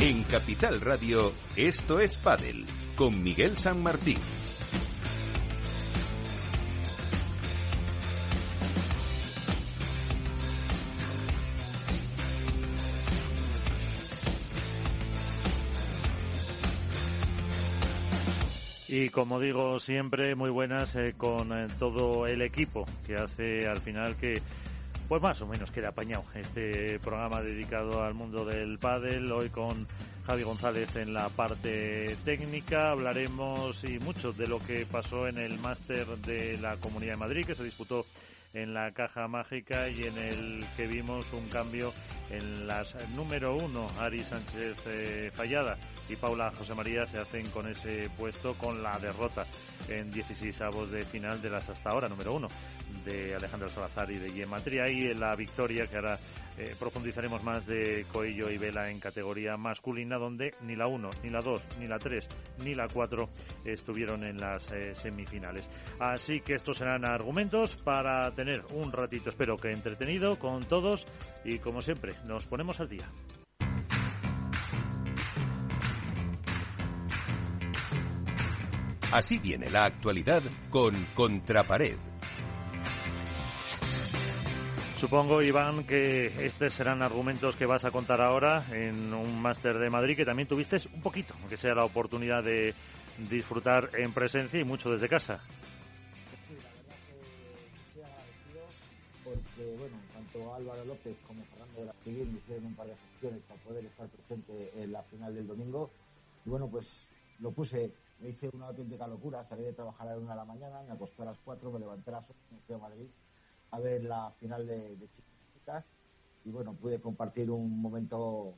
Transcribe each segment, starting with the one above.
En Capital Radio, esto es Padel, con Miguel San Martín. Y como digo siempre, muy buenas eh, con eh, todo el equipo que hace al final que pues más o menos queda apañado este programa dedicado al mundo del pádel, hoy con Javi González en la parte técnica. Hablaremos y mucho de lo que pasó en el máster de la Comunidad de Madrid, que se disputó en la caja mágica y en el que vimos un cambio en las número uno, Ari Sánchez eh, Fallada. Y Paula José María se hacen con ese puesto con la derrota en 16 avos de final de las hasta ahora número uno de Alejandro Salazar y de Gematria y la victoria que ahora eh, profundizaremos más de Coello y Vela en categoría masculina donde ni la 1, ni la 2, ni la 3, ni la 4 estuvieron en las eh, semifinales. Así que estos serán argumentos para tener un ratito, espero que entretenido con todos y como siempre nos ponemos al día. Así viene la actualidad con Contrapared. Supongo, Iván, que estos serán argumentos que vas a contar ahora en un máster de Madrid que también tuviste un poquito, aunque sea la oportunidad de disfrutar en presencia y mucho desde casa. Sí, la verdad que estoy agradecido porque, bueno, tanto Álvaro López como Fernando de la Civil me hicieron un par de gestiones para poder estar presente en la final del domingo. Y bueno, pues lo puse me hice una auténtica locura, salí de trabajar a la una de la mañana, me acosté a las cuatro, me levanté a las ocho, me fui a Madrid a ver la final de, chicas y bueno, pude compartir un momento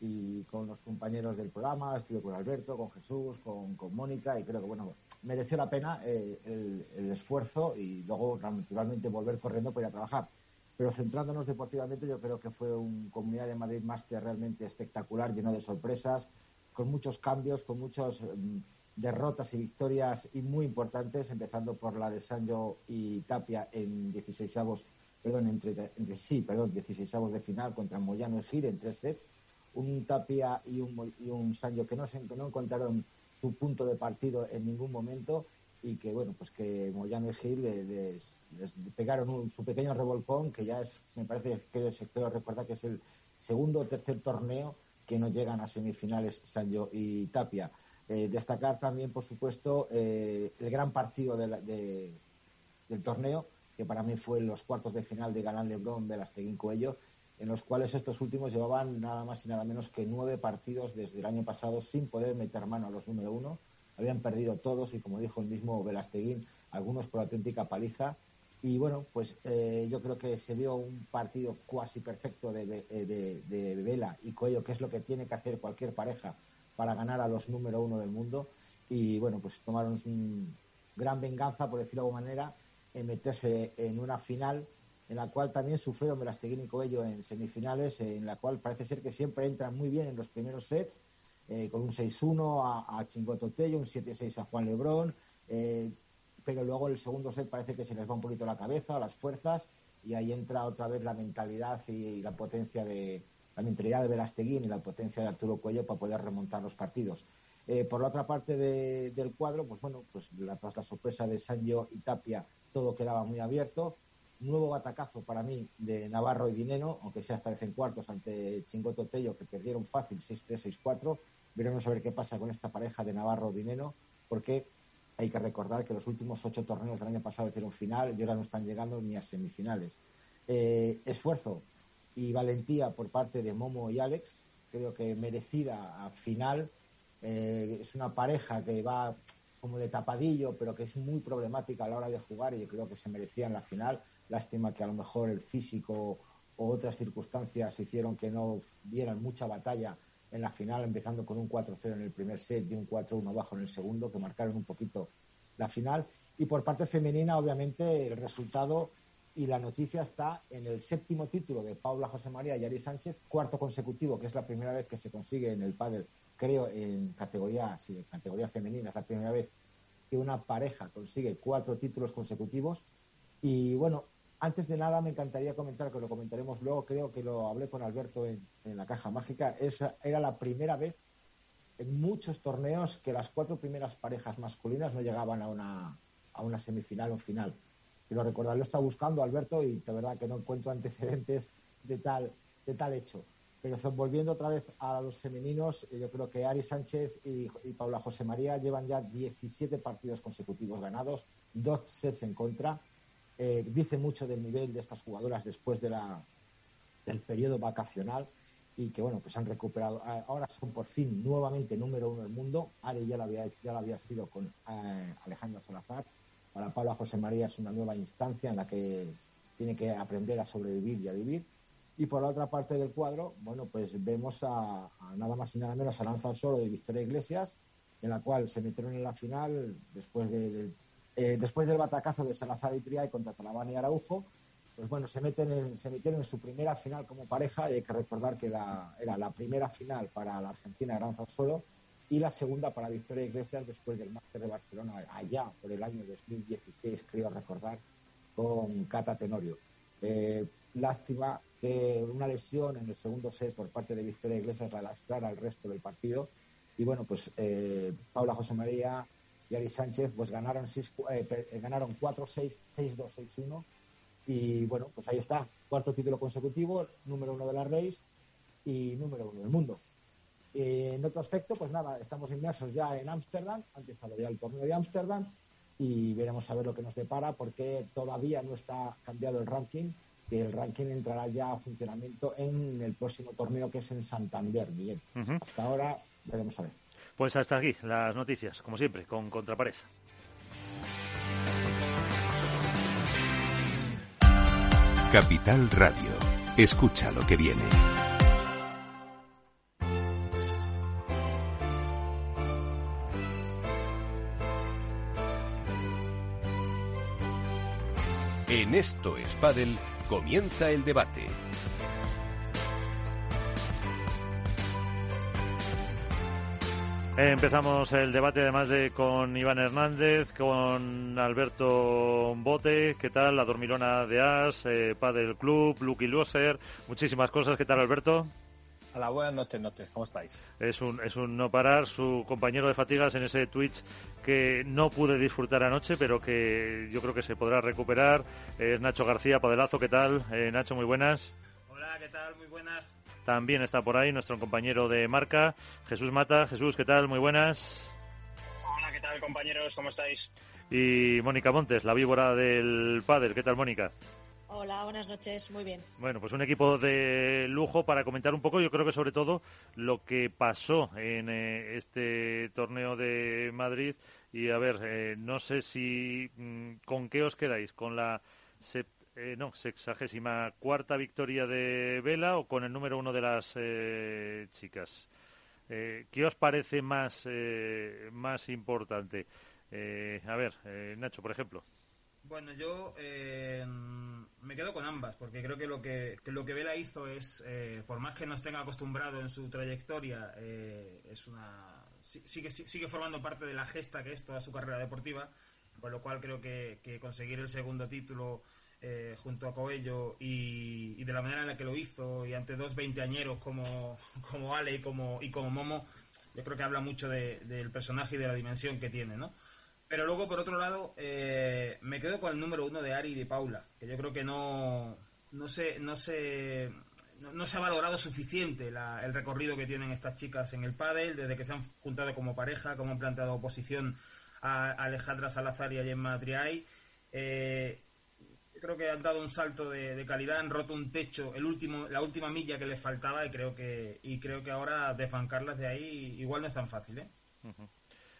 y con los compañeros del programa, estuve con Alberto, con Jesús, con, Mónica y creo que bueno, mereció la pena eh, el, esfuerzo y luego naturalmente volver corriendo para ir a trabajar. Pero centrándonos deportivamente, yo creo que fue un Comunidad de Madrid Master realmente espectacular, lleno de sorpresas, con muchos cambios, con muchos mm, derrotas y victorias y muy importantes, empezando por la de Sancho y Tapia en 16 avos, perdón, entre, sí, perdón, 16 avos de final contra Moyano y Gil en tres sets, un Tapia y un, y un Sancho que no, se, no encontraron su punto de partido en ningún momento y que, bueno, pues que Moyano y Gil les, pegaron su pequeño revolcón, que ya es, me parece que creo recordar que es el segundo o tercer torneo que no llegan a semifinales Sancho y Tapia. Eh, destacar también, por supuesto, eh, el gran partido del torneo, que para mí fue los cuartos de final de Galán Lebrón, Velasteguín Coello, en los cuales estos últimos llevaban nada más y nada menos que nueve partidos desde el año pasado sin poder meter mano a los número uno. Habían perdido todos y, como dijo el mismo Velasteguín, algunos por auténtica paliza. Y bueno, pues eh, yo creo que se vio un partido cuasi perfecto de, de Vela y Coello, que es lo que tiene que hacer cualquier pareja para ganar a los número uno del mundo. Y bueno, pues tomaron gran venganza, por decirlo de alguna manera, en meterse en una final en la cual también sufrieron Velasteguín y Coello en semifinales, en la cual parece ser que siempre entran muy bien en los primeros sets, eh, con un 6-1 a, a Chingoto Tello, un 7-6 a Juan Lebrón, eh, pero luego el segundo set parece que se les va un poquito la cabeza, las fuerzas, y ahí entra otra vez la mentalidad y la potencia de, la mentalidad de Velasteguín y la potencia de Arturo Cuello para poder remontar los partidos. Eh, por la otra parte del cuadro, pues bueno, pues la, tras la sorpresa de Sancho y Tapia, todo quedaba muy abierto. Nuevo batacazo para mí de Navarro y Dineno, aunque sea esta vez en cuartos ante Chingoto Tello, que perdieron fácil 6-3, 6-4. Veremos a ver qué pasa con esta pareja de Navarro-Dineno, porque hay que recordar que los últimos ocho torneos del año pasado hicieron final y ahora no están llegando ni a semifinales. Eh, esfuerzo, y valentía por parte de Momo y Alex. Creo que merecida a final. Eh, es una pareja que va como de tapadillo, pero que es muy problemática a la hora de jugar y yo creo que se merecían la final. Lástima que a lo mejor el físico o otras circunstancias hicieron que no dieran mucha batalla en la final, empezando con un 4-0 en el primer set y un 4-1 bajo en el segundo, que marcaron un poquito la final. Y por parte femenina, obviamente, el resultado y la noticia está en el séptimo título de Paula José María y Ari Sánchez, cuarto consecutivo, que es la primera vez que se consigue en el pádel, creo, en categoría, sí, en categoría femenina, es la primera vez que una pareja consigue cuatro títulos consecutivos. Y bueno, Antes de nada, me encantaría comentar, que lo comentaremos luego, creo que lo hablé con Alberto en, la caja mágica, esa era la primera vez en muchos torneos que las cuatro primeras parejas masculinas no llegaban a una, a una semifinal o final. Quiero recordar, lo está buscando Alberto y de verdad que no encuentro antecedentes de tal, de tal hecho. Pero volviendo otra vez a los femeninos, yo creo que Ari Sánchez y, y Paula José María llevan ya 17 partidos consecutivos ganados, dos sets en contra. Eh, dice mucho del nivel de estas jugadoras después de la, del periodo vacacional y que bueno pues han recuperado ahora son por fin nuevamente número uno del mundo. Ari ya lo había ya lo había sido con eh, Alejandra Salazar para Paula José María es una nueva instancia en la que tiene que aprender a sobrevivir y a vivir. Y por la otra parte del cuadro bueno pues vemos a, nada más y nada menos a Lanza al Solo de Victoria Iglesias en la cual se metieron en la final después de, eh, después del batacazo de Salazar y Triay contra Talavani y Araujo, pues bueno, se, meten se metieron en su primera final como pareja. Y hay que recordar que era la primera final para la Argentina Gran Solo y la segunda para Victoria Iglesias después del Máster de Barcelona allá por el año 2016, creo recordar, con Cata Tenorio. Eh, lástima que una lesión en el segundo set por parte de Victoria Iglesias la lastrara al resto del partido y bueno, pues eh, Paula José María y Ari Sánchez pues ganaron, eh, ganaron 4-6, 6-2, 6-1 y bueno, pues ahí está, cuarto título consecutivo, número uno de la Race y número uno del mundo. Eh, en otro aspecto, pues nada, estamos inmersos ya en Ámsterdam, ha empezado ya el torneo de Ámsterdam y veremos a ver lo que nos depara porque todavía no está cambiado el ranking, que el ranking entrará ya a funcionamiento en el próximo torneo que es en Santander, Miguel. Hasta ahora veremos a ver. Pues hasta aquí las noticias, como siempre, con Contrapared. Capital Radio. Escucha lo que viene. Esto es comienza el debate. Empezamos el debate además de con Iván Hernández, con Alberto Bote, ¿qué tal? La Dormilona de As, eh, Padel Club, Lucky Loser, muchísimas cosas. ¿Qué tal, Alberto? Hola, buenas noches, noches. ¿Cómo estáis? Es un, es un no parar, su compañero de fatigas en ese Twitch que no pude disfrutar anoche, pero que yo creo que se podrá recuperar. Es Nacho García, Padelazo, ¿qué tal? Eh, Nacho, muy buenas. Hola, ¿qué tal? Muy buenas. También está por ahí nuestro compañero de marca, Jesús Mata. Jesús, ¿qué tal? Muy buenas. Hola, ¿qué tal, compañeros? ¿Cómo estáis? Y Mónica Montes, la víbora del Padre. ¿Qué tal, Mónica? Hola, buenas noches, muy bien. Bueno, pues un equipo de lujo para comentar un poco, yo creo que sobre todo lo que pasó en eh, este torneo de Madrid. Y a ver, eh, no sé si mm, con qué os quedáis, con la eh, no, sexagésima cuarta victoria de Vela o con el número uno de las eh, chicas. Eh, ¿Qué os parece más, eh, más importante? a ver, Nacho, por ejemplo. Bueno, yo me quedo con ambas, porque creo que lo que, lo que Vela hizo es, por más que no estén acostumbrado en su trayectoria, es una sigue, sigue formando parte de la gesta que es toda su carrera deportiva, por lo cual creo que, que conseguir el segundo título eh, junto a Coello y, de la manera en la que lo hizo y ante dos veinteañeros como, como Ale y como, y como Momo, yo creo que habla mucho del personaje y de la dimensión que tiene, ¿no? Pero luego, por otro lado, eh, me quedo con el número uno de Ari y de Paula, que yo creo que no, no se, no se, no, se ha valorado suficiente el recorrido que tienen estas chicas en el pádel, desde que se han juntado como pareja, como han planteado oposición a Alejandra Salazar y a Gemma Triay. Eh, creo que han dado un salto de, calidad, han roto un techo, el último, la última milla que les faltaba y creo que y creo que ahora desfancarlas de ahí igual no es tan fácil, ¿eh?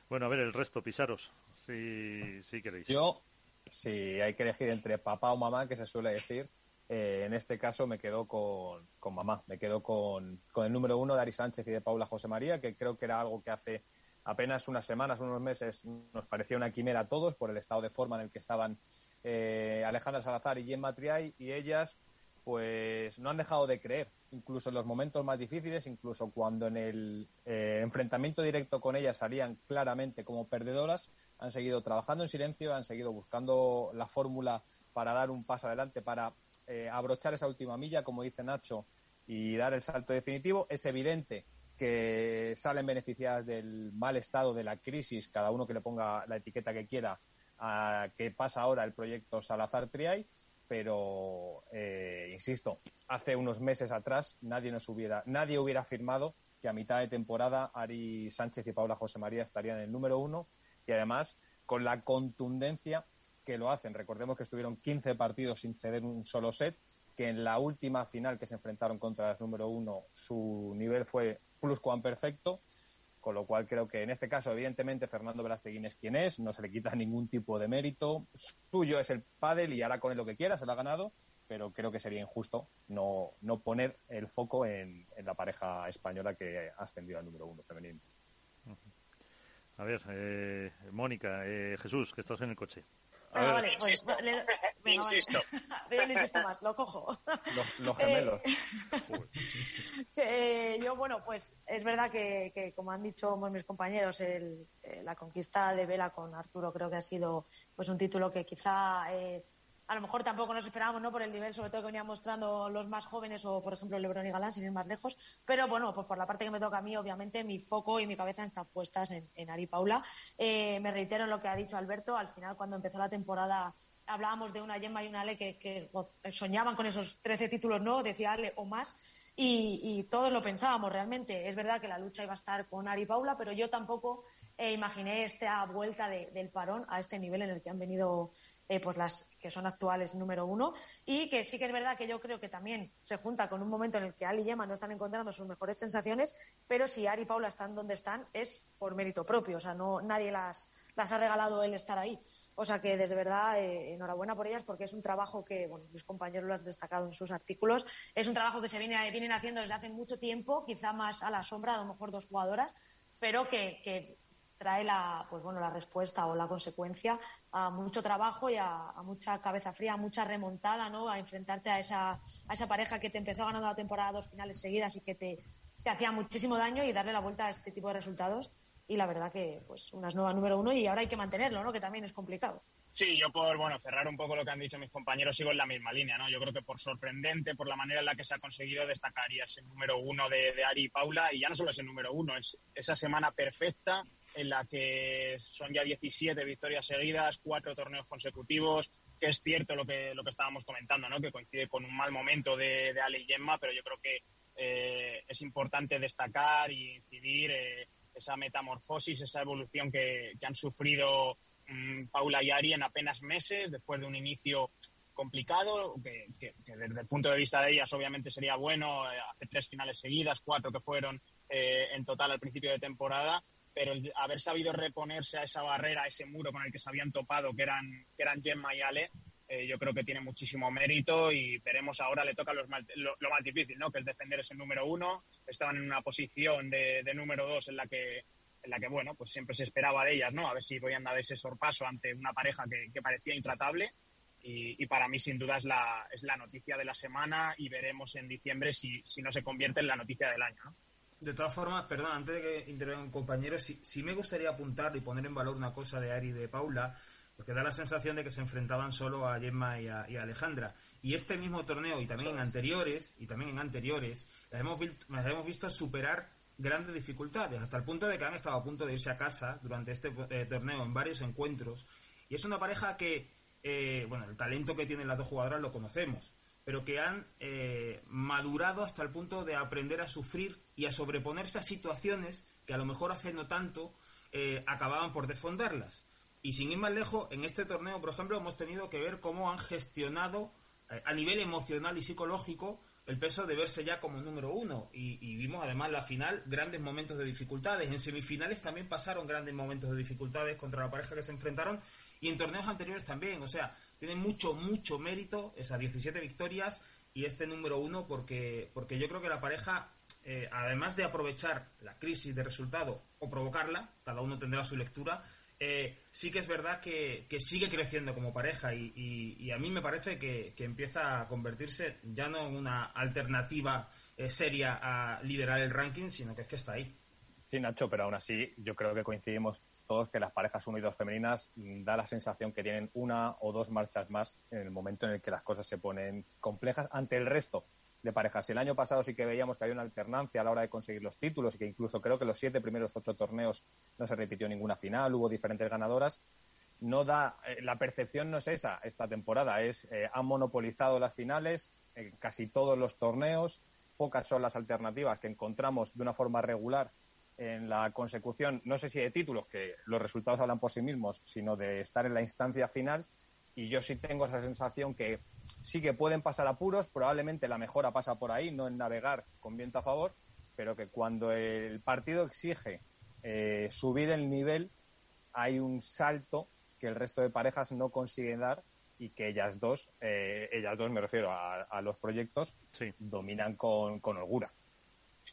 Bueno, a ver el resto, pisaros, si, si queréis. Yo, si hay que elegir entre papá o mamá, que se suele decir, eh, en este caso me quedo con, con mamá, me quedo con, con, el número uno de Ari Sánchez y de Paula José María, que creo que era algo que hace apenas unas semanas, unos meses, nos parecía una quimera a todos por el estado de forma en el que estaban eh, Alejandra Salazar y Gemma Triay, y ellas pues no han dejado de creer, incluso en los momentos más difíciles, incluso cuando en el eh, enfrentamiento directo con ellas salían claramente como perdedoras, han seguido trabajando en silencio, han seguido buscando la fórmula para dar un paso adelante, para eh, abrochar esa última milla, como dice Nacho, y dar el salto definitivo. Es evidente que salen beneficiadas del mal estado de la crisis, cada uno que le ponga la etiqueta que quiera, a que pasa ahora el proyecto Salazar Triay, pero eh, insisto, hace unos meses atrás nadie nos hubiera, nadie hubiera afirmado que a mitad de temporada Ari Sánchez y Paula José María estarían en el número uno y además con la contundencia que lo hacen. Recordemos que estuvieron 15 partidos sin ceder un solo set, que en la última final que se enfrentaron contra el número uno su nivel fue plus perfecto, con lo cual creo que en este caso, evidentemente, Fernando Velasteguín es quien es, no se le quita ningún tipo de mérito, suyo es el pádel y hará con él lo que quiera, se lo ha ganado, pero creo que sería injusto no, no poner el foco en, la pareja española que ha ascendido al número uno femenino. A ver, eh, Mónica, eh, Jesús, que estás en el coche. Ah, vale, pues, insisto. insisto más, lo cojo. Los, gemelos. Eh, yo, bueno, pues es verdad que, como han dicho mis compañeros, el, eh, la conquista de Vela con Arturo creo que ha sido pues un título que quizá eh, a lo mejor tampoco nos esperábamos, ¿no? Por el nivel, sobre todo que venían mostrando los más jóvenes o, por ejemplo, Lebron y Galán, sin ir más lejos. Pero bueno, pues por la parte que me toca a mí, obviamente, mi foco y mi cabeza están puestas en, Ari Paula. Eh, me reitero en lo que ha dicho Alberto. Al final, cuando empezó la temporada, hablábamos de una Gemma y una Ale que, soñaban con esos 13 títulos, ¿no? Decía Ale o más. Y, todos lo pensábamos realmente. Es verdad que la lucha iba a estar con Ari Paula, pero yo tampoco eh, imaginé esta vuelta del parón a este nivel en el que han venido eh, pues las que son actuales número uno. Y que sí que es verdad que yo creo que también se junta con un momento en el que Ali y Emma no están encontrando sus mejores sensaciones, pero si Ari y Paula están donde están es por mérito propio, o sea, no nadie las, las ha regalado el estar ahí. O sea que desde verdad eh, enhorabuena por ellas porque es un trabajo que, bueno, mis compañeros lo han destacado en sus artículos, es un trabajo que se viene, vienen haciendo desde hace mucho tiempo, quizá más a la sombra, a lo mejor dos jugadoras, pero que, que trae la, pues bueno, la respuesta o la consecuencia a mucho trabajo y a, mucha cabeza fría, a mucha remontada, ¿no? A enfrentarte a esa, a esa pareja que te empezó ganando la temporada dos finales seguidas y que te, te hacía muchísimo daño y darle la vuelta a este tipo de resultados. Y la verdad que, pues, una nueva número uno y ahora hay que mantenerlo, ¿no? Que también es complicado. Sí, yo por bueno cerrar un poco lo que han dicho mis compañeros sigo en la misma línea, ¿no? Yo creo que por sorprendente, por la manera en la que se ha conseguido destacaría ese número uno de, de Ari y Paula y ya no solo ese número uno, es esa semana perfecta en la que son ya 17 victorias seguidas, cuatro torneos consecutivos, que es cierto lo que lo que estábamos comentando, ¿no? Que coincide con un mal momento de, de Ale y Gemma, pero yo creo que eh, es importante destacar y incidir eh, esa metamorfosis, esa evolución que, que han sufrido Paula y Ari en apenas meses, después de un inicio complicado, que, desde el punto de vista de ellas obviamente sería bueno, eh, hace tres finales seguidas, cuatro que fueron eh, en total al principio de temporada, pero haber sabido reponerse a esa barrera, a ese muro con el que se habían topado, que eran, que eran Gemma y Ale, eh, yo creo que tiene muchísimo mérito y veremos ahora le toca lo, más difícil, ¿no? que es defender ese número uno. Estaban en una posición de, de número dos en la que en la que, bueno, pues siempre se esperaba de ellas, ¿no? A ver si podían dar ese sorpaso ante una pareja que, parecía intratable. Y, para mí, sin duda, es la, es la noticia de la semana y veremos en diciembre si, si no se convierte en la noticia del año, ¿no? De todas formas, perdón, antes de que intervengan compañeros, sí, sí, me gustaría apuntar y poner en valor una cosa de Ari y de Paula, porque da la sensación de que se enfrentaban solo a Gemma y a, Alejandra. Y este mismo torneo, y también en anteriores, y también en anteriores, las hemos, las hemos visto superar grandes dificultades, hasta el punto de que han estado a punto de irse a casa durante este eh, torneo en varios encuentros. Y es una pareja que, eh, bueno, el talento que tienen las dos jugadoras lo conocemos, pero que han eh, madurado hasta el punto de aprender a sufrir y a sobreponerse a situaciones que a lo mejor hace no tanto acababan por desfondarlas. Y sin ir más lejos, en este torneo, por ejemplo, hemos tenido que ver cómo han gestionado a nivel emocional y psicológico el peso de verse ya como número uno. Y, vimos además la final grandes momentos de dificultades. En semifinales también pasaron grandes momentos de dificultades contra la pareja que se enfrentaron y en torneos anteriores también. O sea, tienen mucho, mucho mérito esas 17 victorias y este número uno porque, porque yo creo que la pareja, eh, además de aprovechar la crisis de resultado o provocarla, cada uno tendrá su lectura, eh, sí que es verdad que, sigue creciendo como pareja y, a mí me parece que, empieza a convertirse ya no en una alternativa eh, seria a liderar el ranking, sino que es que está ahí. Sí, Nacho, pero aún así yo creo que coincidimos todos que las parejas 1 y 2 femeninas mm, da la sensación que tienen una o dos marchas más en el momento en el que las cosas se ponen complejas ante el resto de parejas. El año pasado sí que veíamos que había una alternancia a la hora de conseguir los títulos y que incluso creo que los siete primeros ocho torneos no se repitió ninguna final, hubo diferentes ganadoras. No da, eh, la percepción no es esa esta temporada, es eh, han monopolizado las finales, en casi todos los torneos, pocas son las alternativas que encontramos de una forma regular en la consecución, no sé si de títulos, que los resultados hablan por sí mismos, sino de estar en la instancia final. Y yo sí tengo esa sensación que sí que pueden pasar apuros, probablemente la mejora pasa por ahí, no en navegar con viento a favor, pero que cuando el partido exige eh, subir el nivel, hay un salto que el resto de parejas no consiguen dar y que ellas dos, eh, ellas dos me refiero a, los proyectos, dominan con, con holgura.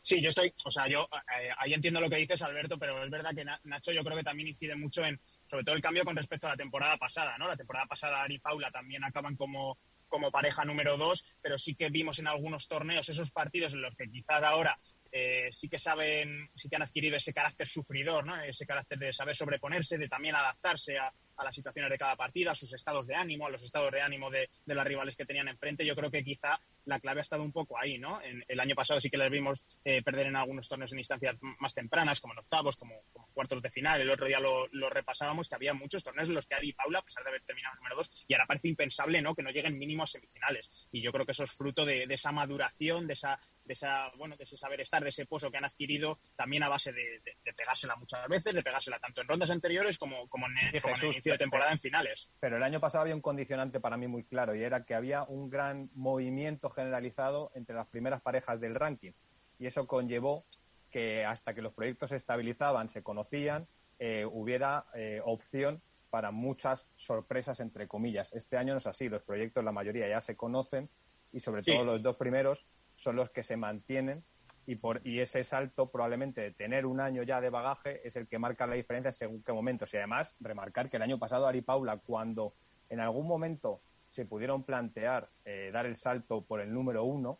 Sí, yo estoy, o sea, yo eh, ahí entiendo lo que dices, Alberto, pero es verdad que Nacho yo creo que también incide mucho en, sobre todo el cambio con respecto a la temporada pasada, ¿no? La temporada pasada Ari y Paula también acaban como, como pareja número dos, pero sí que vimos en algunos torneos esos partidos en los que quizás ahora eh, sí que saben, sí que han adquirido ese carácter sufridor, ¿no? Ese carácter de saber sobreponerse, de también adaptarse a, a las situaciones de cada partida, a sus estados de ánimo, a los estados de ánimo de, de las rivales que tenían enfrente. Yo creo que quizá la clave ha estado un poco ahí, ¿no? En, el año pasado sí que les vimos eh, perder en algunos torneos en instancias más tempranas, como en octavos, como, cuartos de final. El otro día lo, repasábamos, que había muchos torneos en los que Ari y Paula, a pesar de haber terminado número dos, y ahora parece impensable, ¿no? Que no lleguen mínimo a semifinales. Y yo creo que eso es fruto de, esa maduración, de esa de esa bueno de ese saber estar de ese pozo que han adquirido también a base de, pegársela muchas veces de pegársela tanto en rondas anteriores como, como, en, el inicio de temporada en finales pero el año pasado había un condicionante para mí muy claro y era que había un gran movimiento generalizado entre las primeras parejas del ranking. Y eso conllevó que hasta que los proyectos se estabilizaban, se conocían, eh, hubiera eh, opción para muchas sorpresas, entre comillas. Este año no es así, los proyectos, la mayoría ya se conocen y sobre todo los dos primeros son los que se mantienen y, por, y ese salto probablemente de tener un año ya de bagaje es el que marca la diferencia según qué momentos. Y además, remarcar que el año pasado Ari Paula, cuando en algún momento se pudieron plantear eh, dar el salto por el número uno,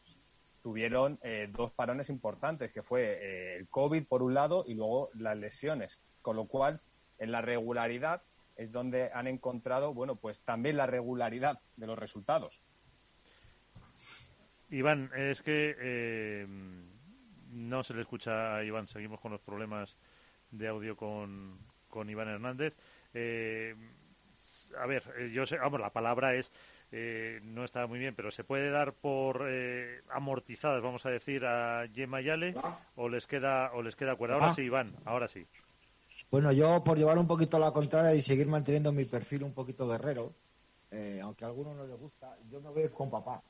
tuvieron eh, dos parones importantes, que fue eh, el COVID por un lado y luego las lesiones. Con lo cual, en la regularidad es donde han encontrado, bueno, pues también la regularidad de los resultados. Iván, es que no se le escucha a Iván, seguimos con los problemas de audio con, con Iván Hernández. A ver, eh, yo sé, vamos, la palabra es eh, no está muy bien, pero se puede dar por eh, amortizadas, vamos a decir, a Gemma Yale o les queda o les queda cuerda. Ahora sí, Iván, ahora sí. Bueno, yo por llevar un poquito a la contraria y seguir manteniendo mi perfil un poquito guerrero, aunque a algunos no les gusta, yo me voy con papá,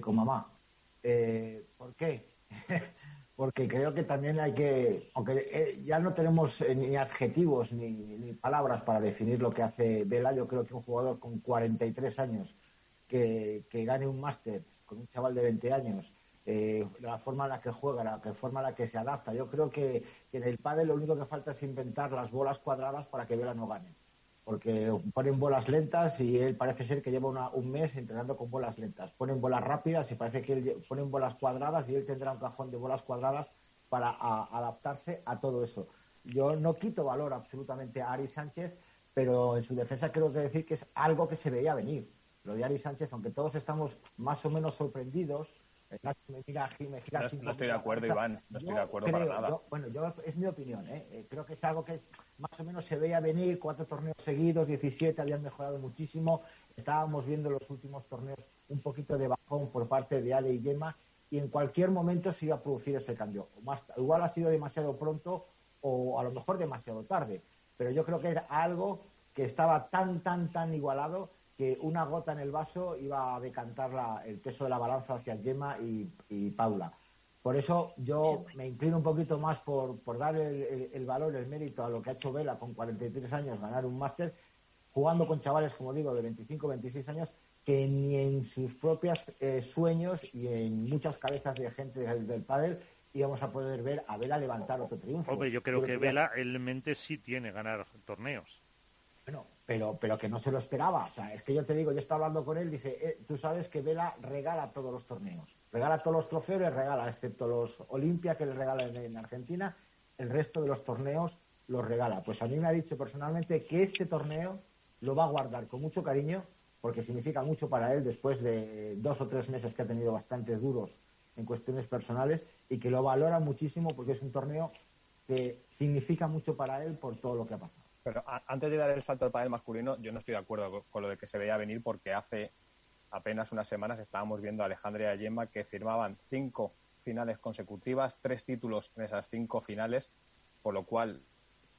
con mamá. ¿Por qué? porque creo que también hay que, aunque eh, ya no tenemos eh, ni adjetivos ni, palabras para definir lo que hace Vela, yo creo que un jugador con 43 años que, gane un máster con un chaval de 20 años, eh, la forma en la que juega, la forma en la que se adapta, yo creo que, que en el pádel lo único que falta es inventar las bolas cuadradas para que Vela no gane porque ponen bolas lentas y él parece ser que lleva un mes entrenando con bolas lentas. Ponen bolas rápidas y parece que él ponen bolas cuadradas y él tendrá un cajón de bolas cuadradas para adaptarse a todo eso. Yo no quito valor absolutamente a Ari Sánchez, pero en su defensa creo que decir que es algo que se veía venir. Lo de Ari Sánchez, aunque todos estamos más o menos sorprendidos, no, estoy de acuerdo, Iván. No estoy de acuerdo para nada. bueno, yo, es mi opinión. ¿eh? ¿eh? Creo que es algo que más o menos se veía venir. Cuatro torneos seguidos, 17, habían mejorado muchísimo. Estábamos viendo los últimos torneos un poquito de bajón por parte de Ale y Gemma. Y en cualquier momento se iba a producir ese cambio. Más, igual ha sido demasiado pronto o a lo mejor demasiado tarde. Pero yo creo que era algo que estaba tan, tan, tan igualado que una gota en el vaso iba a decantar el peso de la balanza hacia Gemma y, Paula. Por eso yo me inclino un poquito más por, por dar el, valor, el mérito a lo que ha hecho Vela con 43 años, ganar un máster, jugando con chavales, como digo, de 25, 26 años, que ni en sus propios eh, sueños y en muchas cabezas de gente del, del pádel íbamos a poder ver a Vela levantar otro triunfo. Hombre, yo creo, que, Vela, él en mente sí tiene ganar torneos. Bueno, pero, pero que no se lo esperaba. O sea, es que yo te digo, yo estaba hablando con él, dice, eh, tú sabes que Vela regala todos los torneos. Regala todos los trofeos, les regala, excepto los Olimpia que le regalan en, Argentina, el resto de los torneos los regala. Pues a mí me ha dicho personalmente que este torneo lo va a guardar con mucho cariño porque significa mucho para él después de dos o tres meses que ha tenido bastante duros en cuestiones personales y que lo valora muchísimo porque es un torneo que significa mucho para él por todo lo que ha pasado. Pero antes de dar el salto al panel masculino, yo no estoy de acuerdo con, lo de que se veía venir porque hace apenas unas semanas estábamos viendo a Alejandra y a Gemma que firmaban cinco finales consecutivas, tres títulos en esas cinco finales, por lo cual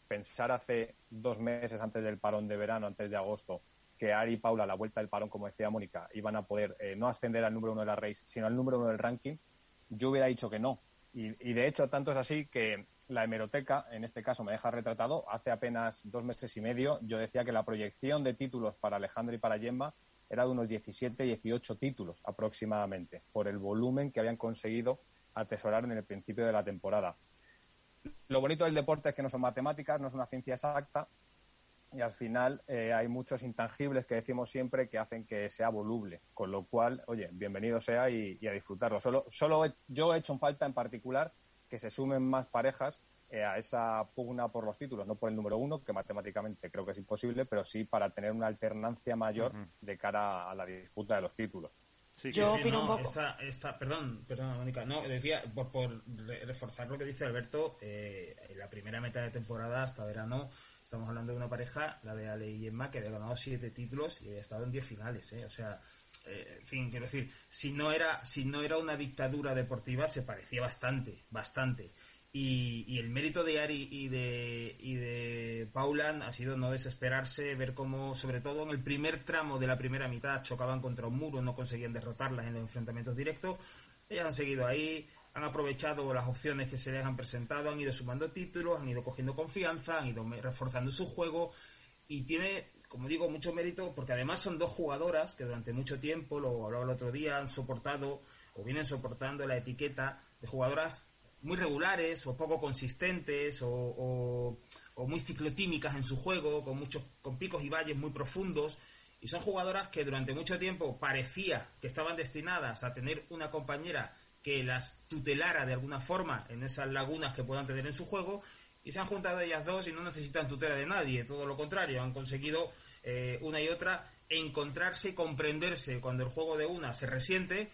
pensar hace dos meses antes del parón de verano, antes de agosto, que Ari y Paula, a la vuelta del parón, como decía Mónica, iban a poder eh, no ascender al número uno de la race, sino al número uno del ranking, yo hubiera dicho que no. Y, de hecho, tanto es así que la hemeroteca, en este caso, me deja retratado. Hace apenas dos meses y medio, yo decía que la proyección de títulos para Alejandro y para Yemma era de unos 17, 18 títulos aproximadamente, por el volumen que habían conseguido atesorar en el principio de la temporada. Lo bonito del deporte es que no son matemáticas, no es una ciencia exacta, y al final eh, hay muchos intangibles que decimos siempre que hacen que sea voluble, con lo cual, oye, bienvenido sea y, a disfrutarlo. Solo, solo yo he hecho en falta en particular que se sumen más parejas eh, a esa pugna por los títulos, no por el número uno, que matemáticamente creo que es imposible, pero sí para tener una alternancia mayor de cara a la disputa de los títulos. Sí, yo opino un poco. Esta, perdón, perdón, Mónica. No, decía, por, por reforzar lo que dice Alberto, eh, en la primera meta de temporada hasta verano Estamos hablando de una pareja, la de Ale y Emma, que había ganado siete títulos y había estado en diez finales, ¿eh? O sea, eh, en fin, quiero decir, si no era, si no era una dictadura deportiva, se parecía bastante, bastante. Y, el mérito de Ari y de, y de Paulan ha sido no desesperarse, ver cómo, sobre todo en el primer tramo de la primera mitad, chocaban contra un muro, no conseguían derrotarlas en los enfrentamientos directos. Ellas han seguido ahí, han aprovechado las opciones que se les han presentado, han ido sumando títulos, han ido cogiendo confianza, han ido reforzando su juego y tiene, como digo, mucho mérito porque además son dos jugadoras que durante mucho tiempo, lo hablaba el otro día, han soportado o vienen soportando la etiqueta de jugadoras muy regulares o poco consistentes o, muy ciclotímicas en su juego, con muchos con picos y valles muy profundos. Y son jugadoras que durante mucho tiempo parecía que estaban destinadas a tener una compañera que las tutelara de alguna forma en esas lagunas que puedan tener en su juego y se han juntado ellas dos y no necesitan tutela de nadie, todo lo contrario, han conseguido eh, una y otra encontrarse y comprenderse cuando el juego de una se resiente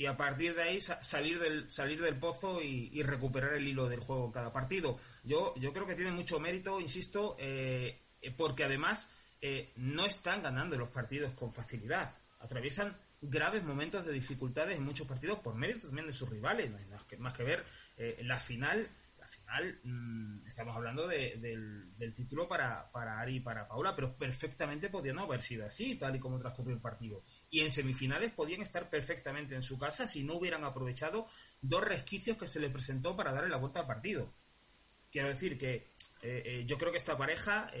y a partir de ahí salir del salir del pozo y, recuperar el hilo del juego en cada partido. Yo yo creo que tiene mucho mérito, insisto, eh, porque además eh, no están ganando los partidos con facilidad, atraviesan graves momentos de dificultades en muchos partidos por mérito también de sus rivales. No hay más que, más que ver eh, la final. Mm, estamos hablando del, título para, para Ari y para Paula, pero perfectamente podía no haber sido así, tal y como transcurrió el partido. Y en semifinales podían estar perfectamente en su casa si no hubieran aprovechado dos resquicios que se les presentó para darle la vuelta al partido. Quiero decir que eh, eh, yo creo que esta pareja,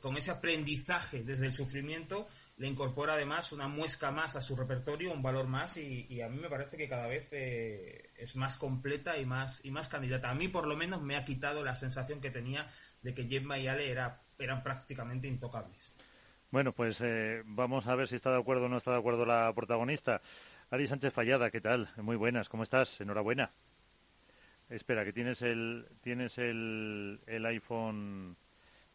con ese aprendizaje desde el sufrimiento, le incorpora además una muesca más a su repertorio, un valor más y, a mí me parece que cada vez eh, es más completa y más y más candidata. A mí por lo menos me ha quitado la sensación que tenía de que Gemma y Ale era, eran prácticamente intocables. Bueno, pues eh, vamos a ver si está de acuerdo o no está de acuerdo la protagonista. Ari Sánchez Fallada, ¿qué tal? Muy buenas, ¿cómo estás? Enhorabuena. Espera, que tienes el tienes el, el iPhone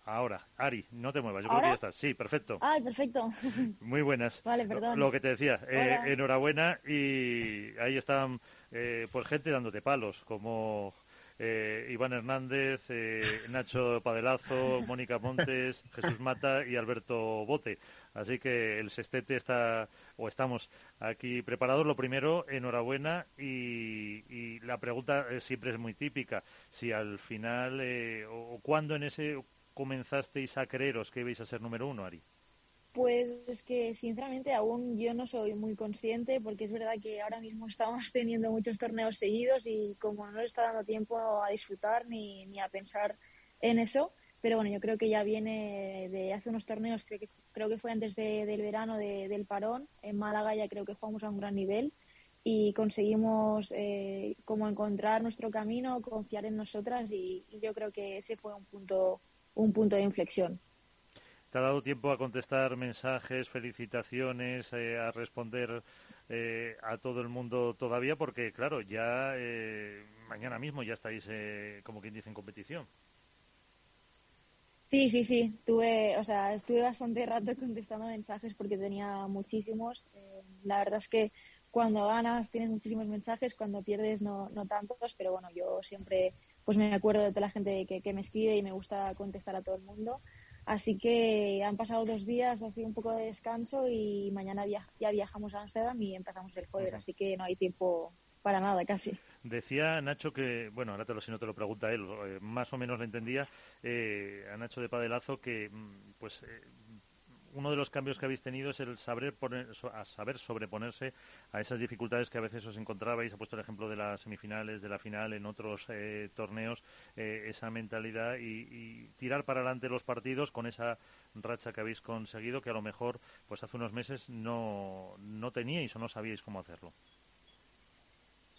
Ahora, Ari, no te muevas, yo creo que ya estás. Sí, perfecto. Ay, perfecto. Muy buenas. Vale, perdón. Lo que te decía, eh, enhorabuena y ahí están eh, pues gente dándote palos, como eh, Iván Hernández, eh, Nacho Padelazo, Mónica Montes, Jesús Mata y Alberto Bote. Así que el sextete está, o estamos aquí preparados. Lo primero, enhorabuena y, y la pregunta siempre es muy típica. Si al final, o cuándo en ese comenzasteis a creeros que ibais a ser número uno, Ari? Pues es que sinceramente aún yo no soy muy consciente porque es verdad que ahora mismo estamos teniendo muchos torneos seguidos y como no le está dando tiempo a disfrutar ni, ni a pensar en eso, pero bueno, yo creo que ya viene de hace unos torneos, creo que, creo que fue antes del verano del parón, en Málaga ya creo que jugamos a un gran nivel y conseguimos eh, como encontrar nuestro camino, confiar en nosotras y, y yo creo que ese fue un punto un punto de inflexión. ¿Te ha dado tiempo a contestar mensajes, felicitaciones, eh, a responder eh, a todo el mundo todavía? Porque, claro, ya eh, mañana mismo ya estáis, como quien dice, en competición. Sí, sí, sí. Tuve, o sea, estuve bastante rato contestando mensajes porque tenía muchísimos. Eh, la verdad es que cuando ganas tienes muchísimos mensajes, cuando pierdes no, no tantos, pero bueno, yo siempre pues me acuerdo de toda la gente que, que me escribe y me gusta contestar a todo el mundo. Así que han pasado dos días, ha sido un poco de descanso y mañana ya viajamos a Amsterdam y empezamos el jueves, así que no hay tiempo para nada casi. Decía Nacho que, bueno, ahora te lo, si no te lo pregunta él, eh, más o menos le entendía eh, a Nacho de Padelazo que, mm, pues, eh, uno de los cambios que habéis tenido es el saber, poner, saber sobreponerse a esas dificultades que a veces os encontrabais. Ha puesto el ejemplo de las semifinales, de la final en otros torneos, esa mentalidad y, y, tirar para adelante los partidos con esa racha que habéis conseguido que a lo mejor pues hace unos meses no, no teníais o no sabíais cómo hacerlo.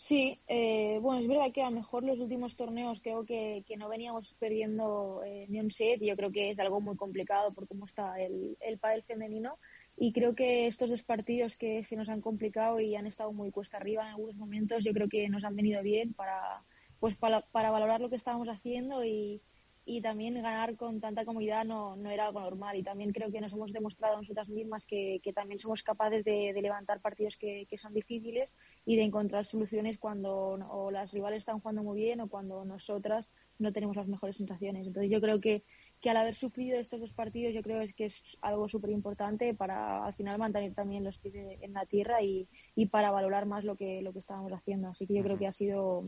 Sí, eh, bueno, es verdad que a lo mejor los últimos torneos creo que, que no veníamos perdiendo eh, ni un set y yo creo que es algo muy complicado por cómo está el, el pádel femenino y creo que estos dos partidos que se nos han complicado y han estado muy cuesta arriba en algunos momentos yo creo que nos han venido bien para pues para, para valorar lo que estábamos haciendo y, y también ganar con tanta comodidad no, no, era algo normal. Y también creo que nos hemos demostrado nosotras mismas que, que también somos capaces de, de levantar partidos que, que, son difíciles y de encontrar soluciones cuando o las rivales están jugando muy bien o cuando nosotras no tenemos las mejores sensaciones. Entonces yo creo que, que al haber sufrido estos dos partidos yo creo es que es algo súper importante para al final mantener también los pies en la tierra y, y para valorar más lo que, lo que estábamos haciendo. Así que yo creo que ha sido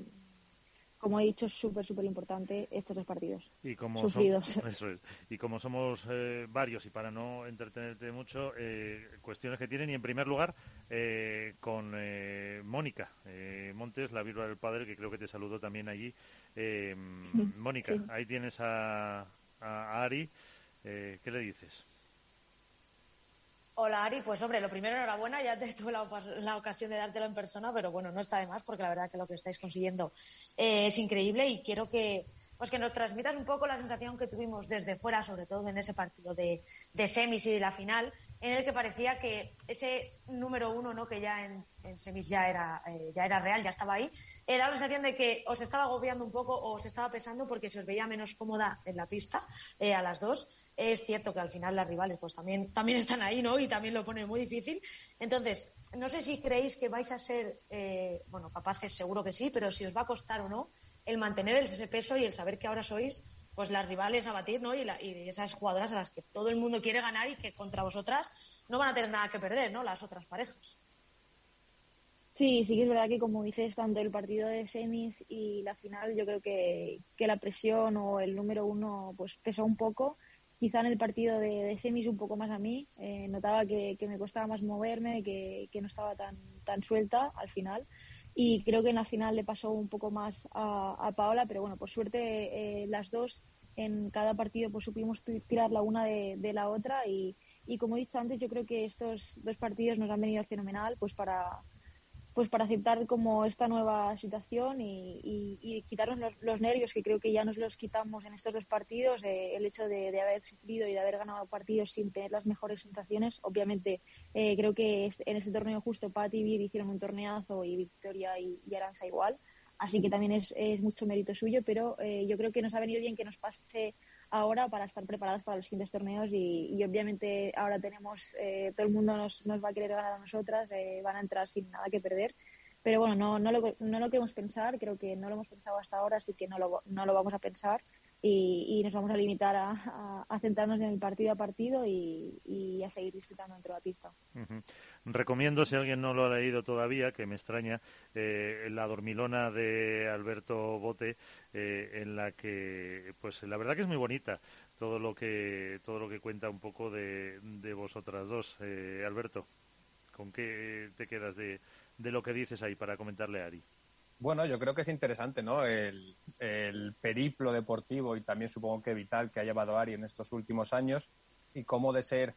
como he dicho, es súper, súper importante estos dos partidos. Y como sufridos. eso es. Y como somos eh, varios, y para no entretenerte mucho, eh, cuestiones que tienen, y en primer lugar, eh, con Mónica Montes, la virua del padre, que creo que te saludó también allí. Mónica, ahí tienes a, a Ari. ¿Qué le dices? Hola Ari, pues hombre, lo primero enhorabuena, ya te tuve la, ocasión de dártelo en persona, pero bueno, no está de más porque la verdad que lo que estáis consiguiendo eh, es increíble y quiero que pues que nos transmitas un poco la sensación que tuvimos desde fuera, sobre todo en ese partido de, de semis y de la final, en el que parecía que ese número uno, ¿no? que ya en, semis ya era, eh, ya era real, ya estaba ahí, era la sensación de que os estaba agobiando un poco o os estaba pesando porque se os veía menos cómoda en la pista eh, a las dos. Es cierto que al final las rivales pues también, también están ahí, ¿no? Y también lo pone muy difícil. Entonces, no sé si creéis que vais a ser, eh, bueno, capaces, seguro que sí, pero si os va a costar o no el mantener ese peso y el saber que ahora sois pues las rivales a batir, ¿no? Y, esas jugadoras a las que todo el mundo quiere ganar y que contra vosotras no van a tener nada que perder, ¿no? Las otras parejas. Sí, sí que es verdad que como dices, tanto el partido de semis y la final, yo creo que, que la presión o el número uno pues pesó un poco. Quizá en el partido de, semis un poco más a mí. Eh, notaba que, que, me costaba más moverme, que, que no estaba tan, tan suelta al final y creo que en la final le pasó un poco más a, a Paola, pero bueno, por suerte eh, las dos en cada partido pues supimos tirar la una de, de, la otra y, y como he dicho antes, yo creo que estos dos partidos nos han venido fenomenal pues para, pues para aceptar como esta nueva situación y, y, quitarnos los, nervios que creo que ya nos los quitamos en estos dos partidos el hecho de, haber sufrido y de haber ganado partidos sin tener las mejores sensaciones. Obviamente eh, creo que en ese torneo justo Patti y Vir hicieron un torneazo y Victoria y, Aranza igual. Así que también es, es mucho mérito suyo pero eh, yo creo que nos ha venido bien que nos pase ahora para estar preparados para los siguientes torneos y, obviamente ahora tenemos, eh, todo el mundo nos, nos, va a querer ganar a nosotras, eh, van a entrar sin nada que perder. Pero bueno, no, no, lo, no lo queremos pensar, creo que no lo hemos pensado hasta ahora, así que no lo, no lo vamos a pensar y, nos vamos a limitar a, a, centrarnos en el partido a partido y, y a seguir disfrutando dentro de la pista. Recomiendo, si alguien no lo ha leído todavía, que me extraña, eh, la dormilona de Alberto Bote, eh, en la que, pues la verdad que es muy bonita todo lo que todo lo que cuenta un poco de, de vosotras dos, eh, Alberto. ¿Con qué te quedas de, de lo que dices ahí para comentarle a Ari? Bueno, yo creo que es interesante, ¿no? El, periplo deportivo y también supongo que vital que ha llevado Ari en estos últimos años y cómo de ser,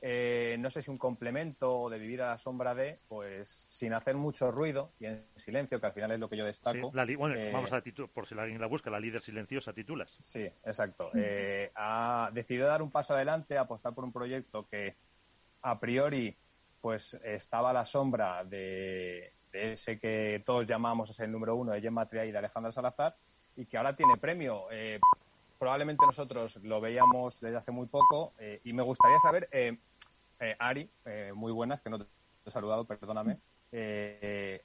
eh, no sé si un complemento o de vivir a la sombra de, pues sin hacer mucho ruido y en silencio, que al final es lo que yo destaco. bueno, eh, vamos a por si alguien la busca, la líder silenciosa titulas. Sí, exacto. Eh, ha decidido dar un paso adelante, apostar por un proyecto que a priori pues estaba a la sombra de, de ese que todos llamamos es el número uno de Gemma Triay y de Alejandra Salazar, y que ahora tiene premio. Eh, probablemente nosotros lo veíamos desde hace muy poco eh, y me gustaría saber, eh, Ari, muy buenas, que no te he saludado, perdóname, ¿en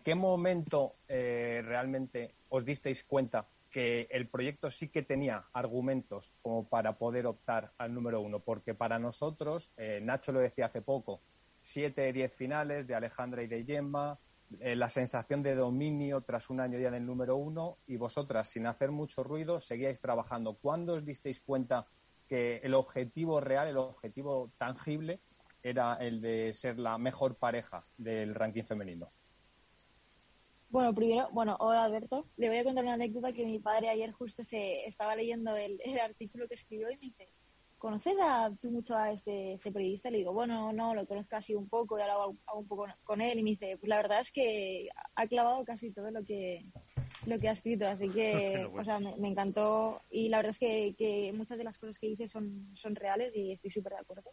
qué momento realmente os disteis cuenta que el proyecto sí que tenía argumentos como para poder optar al número uno? Porque para nosotros, Nacho lo decía hace poco, siete, diez finales de Alejandra y de Gemma, eh, la sensación de dominio tras un año ya en el número uno y vosotras, sin hacer mucho ruido, seguíais trabajando. ¿Cuándo os disteis cuenta que el objetivo real, el objetivo tangible, era el de ser la mejor pareja del ranking femenino? Bueno, primero, bueno, hola Alberto. Le voy a contar una anécdota que mi padre ayer justo se estaba leyendo el, el artículo que escribió y me dice, ¿conoces a, tú mucho a este, este, periodista? Le digo, bueno, no, lo conozco así un poco y ahora hago un poco con él y me dice, pues la verdad es que ha clavado casi todo lo que lo que ha escrito, así que o sea, me, encantó y la verdad es que, que, muchas de las cosas que dice son, son reales y estoy súper de acuerdo.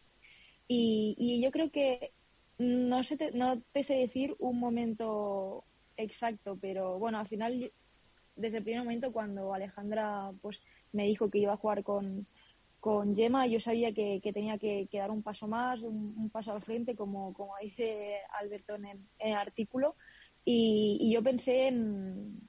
Y, y yo creo que no, sé te, no te sé decir un momento exacto, pero bueno, al final, desde el primer momento cuando Alejandra pues me dijo que iba a jugar con, con Gemma yo sabía que, tenía que, dar un paso más, un, paso al frente, como, como dice Alberto en, el artículo. Y, yo pensé en,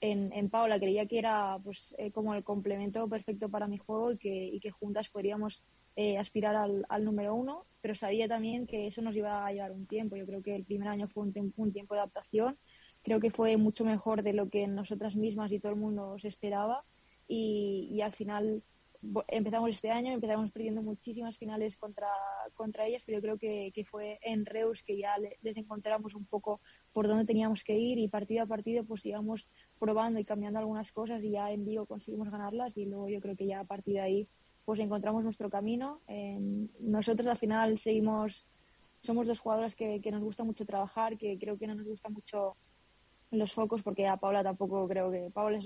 en, Paula, creía que era pues eh, como el complemento perfecto para mi juego y que, y que juntas podríamos eh, aspirar al, al, número uno, pero sabía también que eso nos iba a llevar un tiempo. Yo creo que el primer año fue un, un tiempo de adaptación, creo que fue mucho mejor de lo que nosotras mismas y todo el mundo se esperaba y, y al final empezamos este año, empezamos perdiendo muchísimas finales contra, contra ellas, pero creo que, que fue en Reus que ya les encontramos un poco por dónde teníamos que ir y partido a partido pues íbamos probando y cambiando algunas cosas y ya en Vigo conseguimos ganarlas y luego yo creo que ya a partir de ahí pues encontramos nuestro camino. nosotros al final seguimos, somos dos jugadoras que, que nos gusta mucho trabajar, que creo que no nos gusta mucho los focos porque a Paula tampoco creo que Paula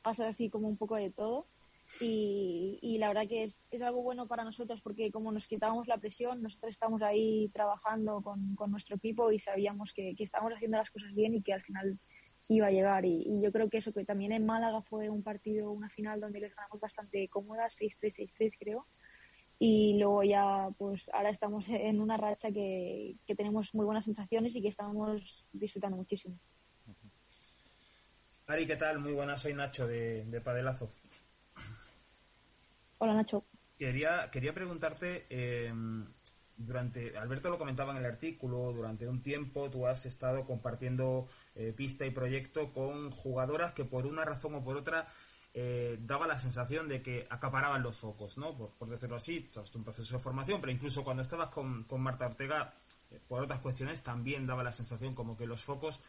pasa así como un poco de todo y, y la verdad que es, es, algo bueno para nosotros porque como nos quitábamos la presión, nosotros estamos ahí trabajando con, nuestro equipo y sabíamos que, que estábamos haciendo las cosas bien y que al final iba a llegar. Y, yo creo que eso, que también en Málaga fue un partido, una final donde les ganamos bastante cómodas, 6-3, 6-3 creo. Y luego ya, pues ahora estamos en una racha que, que tenemos muy buenas sensaciones y que estamos disfrutando muchísimo. Ari, ¿qué tal? Muy buenas, soy Nacho de, de Padelazo. Hola, Nacho. Quería, quería preguntarte, eh, durante, Alberto lo comentaba en el artículo, durante un tiempo tú has estado compartiendo eh, pista y proyecto con jugadoras que por una razón o por otra eh, daba la sensación de que acaparaban los focos, ¿no? Por, decirlo así, es un proceso de formación, pero incluso cuando estabas con, con Marta Ortega, por otras cuestiones, también daba la sensación como que los focos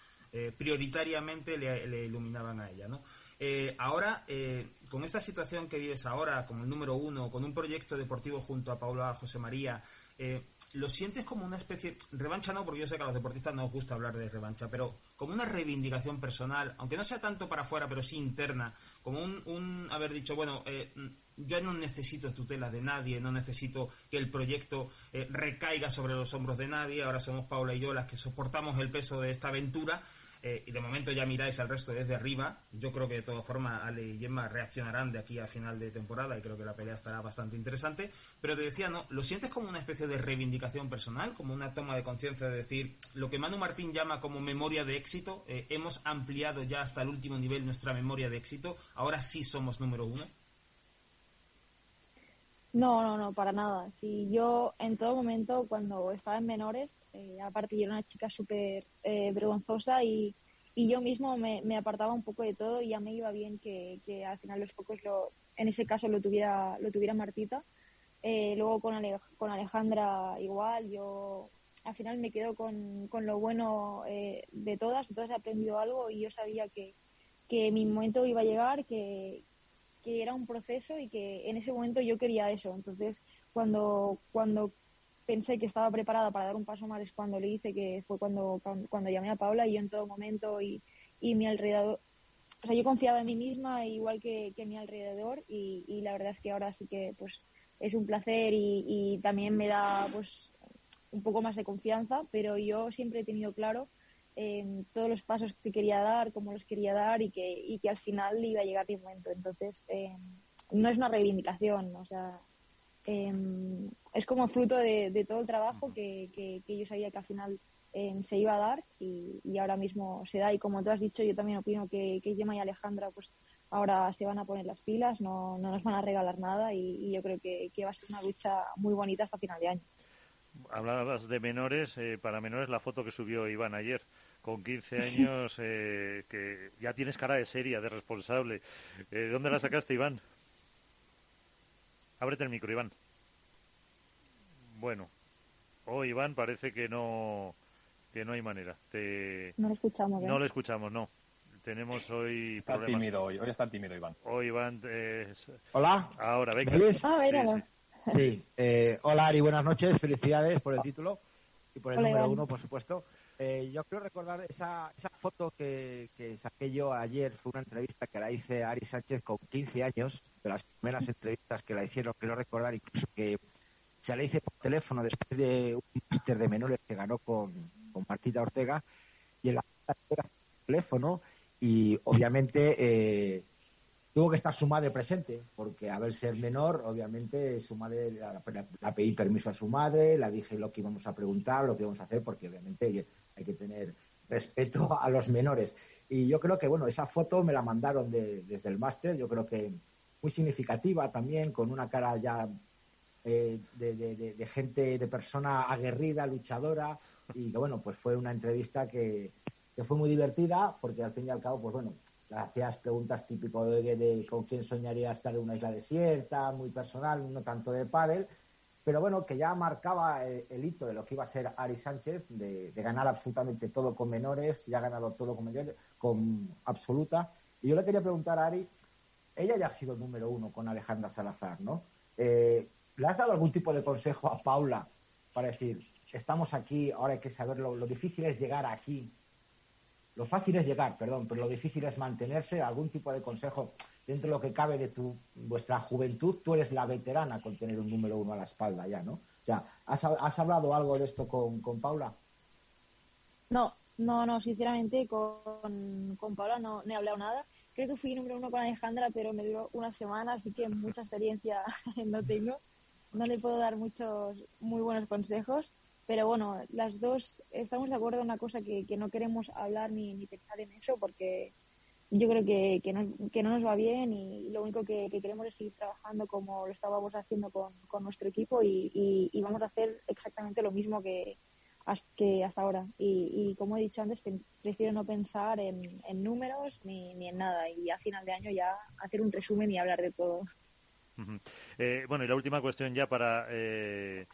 prioritariamente le, le, iluminaban a ella, ¿no? Eh, ahora, eh, con esta situación que vives ahora, como el número uno, con un proyecto deportivo junto a Paula José María, eh, ¿lo sientes como una especie, revancha no, porque yo sé que a los deportistas no os gusta hablar de revancha, pero como una reivindicación personal, aunque no sea tanto para afuera, pero sí interna, como un, haber dicho, bueno, yo no necesito tutelas de nadie, no necesito que el proyecto recaiga sobre los hombros de nadie, ahora somos Paula y yo las que soportamos el peso de esta aventura, eh, y de momento ya miráis al resto desde arriba. Yo creo que de todas formas Ale y Gemma reaccionarán de aquí a final de temporada y creo que la pelea estará bastante interesante. Pero te decía, ¿no? ¿Lo sientes como una especie de reivindicación personal? Como una toma de conciencia de decir, lo que Manu Martín llama como memoria de éxito, eh, hemos ampliado ya hasta el último nivel nuestra memoria de éxito, ahora sí somos número uno. No, no, no, para nada. Si yo en todo momento, cuando estaba en menores, eh, aparte yo era una chica súper eh, vergonzosa y, y, yo mismo me, me, apartaba un poco de todo y ya me iba bien que, que al final los focos lo, en ese caso lo tuviera, lo tuviera Martita. Eh, luego con, con Alejandra igual, yo al final me quedo con, con lo bueno eh, de todas, entonces he aprendido algo y yo sabía que, que mi momento iba a llegar, que, que era un proceso y que en ese momento yo quería eso. Entonces, cuando, cuando pensé que estaba preparada para dar un paso más es cuando le hice, que fue cuando, cuando llamé a Paula y yo en todo momento y, y mi alrededor, o sea, yo confiaba en mí misma igual que, que mi alrededor y, y, la verdad es que ahora sí que pues es un placer y, y, también me da pues un poco más de confianza, pero yo siempre he tenido claro em, todos los pasos que quería dar, cómo los quería dar y que, y que al final iba a llegar mi momento. Entonces, em, no es una reivindicación, o sea, em, es como fruto de, todo el trabajo que, que, yo sabía que al final se iba a dar y, ahora mismo se da. Y como tú has dicho, yo también opino que, que Gemma y Alejandra pues ahora se van a poner las pilas, no, no nos van a regalar nada y, yo creo que, que, va a ser una lucha muy bonita hasta final de año. Hablabas de menores, eh, para menores la foto que subió Iván ayer, con 15 años, eh, que ya tienes cara de seria, de responsable. Eh, ¿Dónde la sacaste, Iván? Ábrete el micro, Iván. Bueno, hoy Iván parece que no que no hay manera. No lo escuchamos. No lo escuchamos, no. Tenemos hoy está tímido hoy, hoy está tímido Iván. Hoy Iván es... Hola. Ahora, venga. Ah, sí, eh, hola Ari, buenas noches, felicidades por el título y por el número uno, por supuesto. Eh, yo quiero recordar esa, esa foto que, que, saqué yo ayer, fue una entrevista que la hice a Ari Sánchez con 15 años, de las primeras entrevistas que la hicieron, quiero recordar incluso que se la hice por teléfono después de un máster de menores que ganó con, con Martita Ortega, y en la teléfono y obviamente eh, tuvo que estar su madre presente, porque a ver ser menor, obviamente su madre la, pedí permiso a su madre, la dije lo que íbamos a preguntar, lo que íbamos a hacer, porque obviamente hay que tener respeto a los menores. Y yo creo que, bueno, esa foto me la mandaron desde el máster, yo creo que muy significativa también, con una cara ya eh, de, gente, de persona aguerrida, luchadora, y que, bueno, pues fue una entrevista que, que fue muy divertida porque al fin y al cabo, pues bueno, hacías preguntas típico de, con quién soñaría estar en una isla desierta, muy personal, no tanto de pádel, pero bueno, que ya marcaba el, hito de lo que iba a ser Ari Sánchez, de, ganar absolutamente todo con menores, ya ha ganado todo con menores, con absoluta. Y yo le quería preguntar a Ari, ella ya ha sido número uno con Alejandra Salazar, ¿no? Eh, ¿Le has dado algún tipo de consejo a Paula para decir, estamos aquí, ahora hay que saber lo difícil es llegar aquí lo fácil es llegar, perdón, pero lo difícil es mantenerse. Algún tipo de consejo dentro de lo que cabe de tu vuestra juventud. Tú eres la veterana con tener un número uno a la espalda ya, ¿no? O sea, ¿has, hablado algo de esto con, con Paula? No, no, no, sinceramente con, con Paula no, no he hablado nada. Creo que fui número uno con Alejandra, pero me duró una semana, así que mucha experiencia no tengo. No le puedo dar muchos muy buenos consejos pero bueno, las dos estamos de acuerdo en una cosa que, que no queremos hablar ni, ni, pensar en eso porque yo creo que, que, no, que no nos va bien y lo único que, queremos es seguir trabajando como lo estábamos haciendo con, con nuestro equipo y, y, vamos a hacer exactamente lo mismo que, que hasta ahora. Y, como he dicho antes, prefiero no pensar en, en números ni, ni, en nada y a final de año ya hacer un resumen y hablar de todo. eh, bueno, y la última cuestión ya para... Eh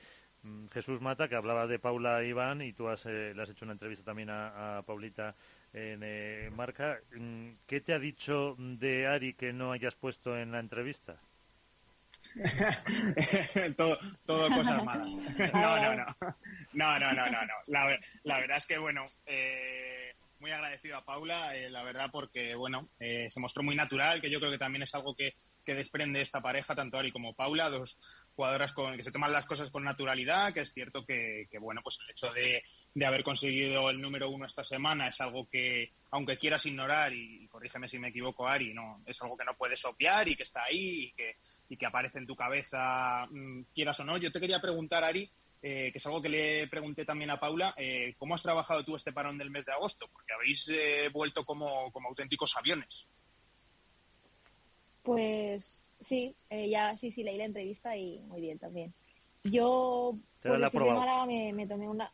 Mm, Jesús Mata, que hablaba de Paula Iván, y tú has, eh, le has hecho una entrevista también a, Paulita en eh, Marca. Mm, ¿Qué te ha dicho de Ari que no hayas puesto en la entrevista? todo, todo cosas malas. No, no, no. No, no, no, no. La, la verdad es que, bueno, eh, muy agradecido a Paula, la verdad, porque, bueno, se mostró muy natural, que yo creo que también es algo que, que desprende esta pareja, tanto Ari como Paula, dos, jugadoras con, que se toman las cosas con naturalidad, que es cierto que, bueno, pues el hecho de, haber conseguido el número uno esta semana es algo que, aunque quieras ignorar, y, corrígeme si me equivoco, Ari, no, es algo que no puedes obviar y que está ahí y que, y que aparece en tu cabeza, mm, quieras o no. Yo te quería preguntar, Ari, eh, que es algo que le pregunté también a Paula, eh, ¿cómo has trabajado tú este parón del mes de agosto? Porque habéis eh, vuelto como, como auténticos aviones. Pues Sí, eh, ya sí, sí, leí la entrevista y muy bien también. Yo por la semana me, me, tomé una...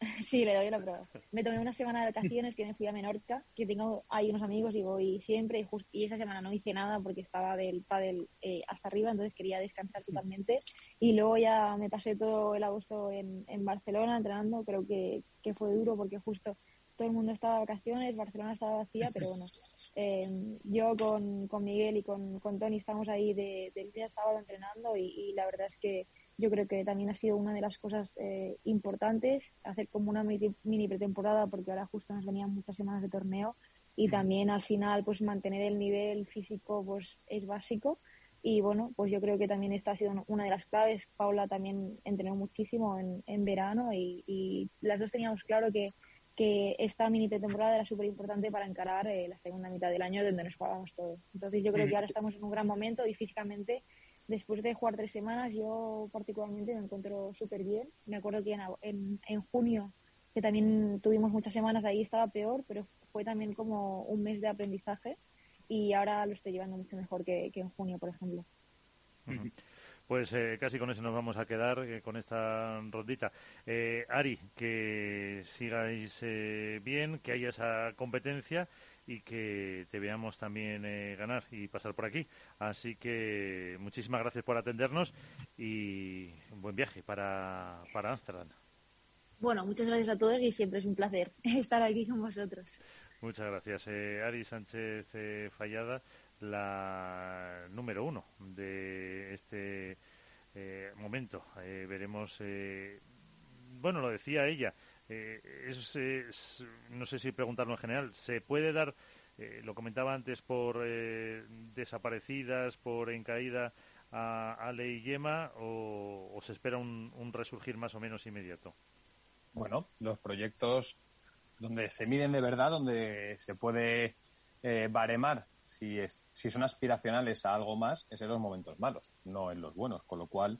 sí, le doy la prueba. Me tomé una semana de vacaciones que me fui a Menorca, que tengo ahí unos amigos y voy siempre. Y, y esa semana no hice nada porque estaba del pádel eh, hasta arriba, entonces quería descansar totalmente. Y luego ya me pasé todo el agosto en, en Barcelona entrenando. Creo que, que fue duro porque justo todo el mundo estaba de vacaciones, Barcelona estaba vacía, pero bueno, eh, yo con, con, Miguel y con, con Tony estamos ahí de, del día sábado entrenando y, la verdad es que yo creo que también ha sido una de las cosas eh, importantes, hacer como una mini pretemporada porque ahora justo nos venían muchas semanas de torneo y también al final pues mantener el nivel físico pues es básico y bueno, pues yo creo que también esta ha sido una de las claves. Paula también entrenó muchísimo en, en verano y, y las dos teníamos claro que que esta mini temporada era súper importante para encarar eh, la segunda mitad del año donde nos jugábamos todo. Entonces yo creo que ahora estamos en un gran momento y físicamente, después de jugar tres semanas, yo particularmente me encuentro súper bien. Me acuerdo que en, en, junio, que también tuvimos muchas semanas ahí, estaba peor, pero fue también como un mes de aprendizaje y ahora lo estoy llevando mucho mejor que, en junio, por ejemplo. Pues eh, casi con eso nos vamos a quedar, eh, con esta rondita. Eh, Ari, que sigáis bien, que haya esa competencia y que te veamos también ganar y pasar por aquí. Así que muchísimas gracias por atendernos y buen viaje para, para Amsterdam. Bueno, muchas gracias a todos y siempre es un placer estar aquí con vosotros. Muchas gracias. Ari Sánchez Fallada la número uno de este eh, momento. Eh, veremos, eh, bueno, lo decía ella, es, no sé si preguntarlo en general, ¿se puede dar, lo comentaba antes, por desaparecidas, por encaída a Ale Yema o, se espera un, un resurgir más o menos inmediato? Bueno, los proyectos donde se miden de verdad, donde se puede baremar si, si son aspiracionales a algo más, es en los momentos malos, no en los buenos. Con lo cual,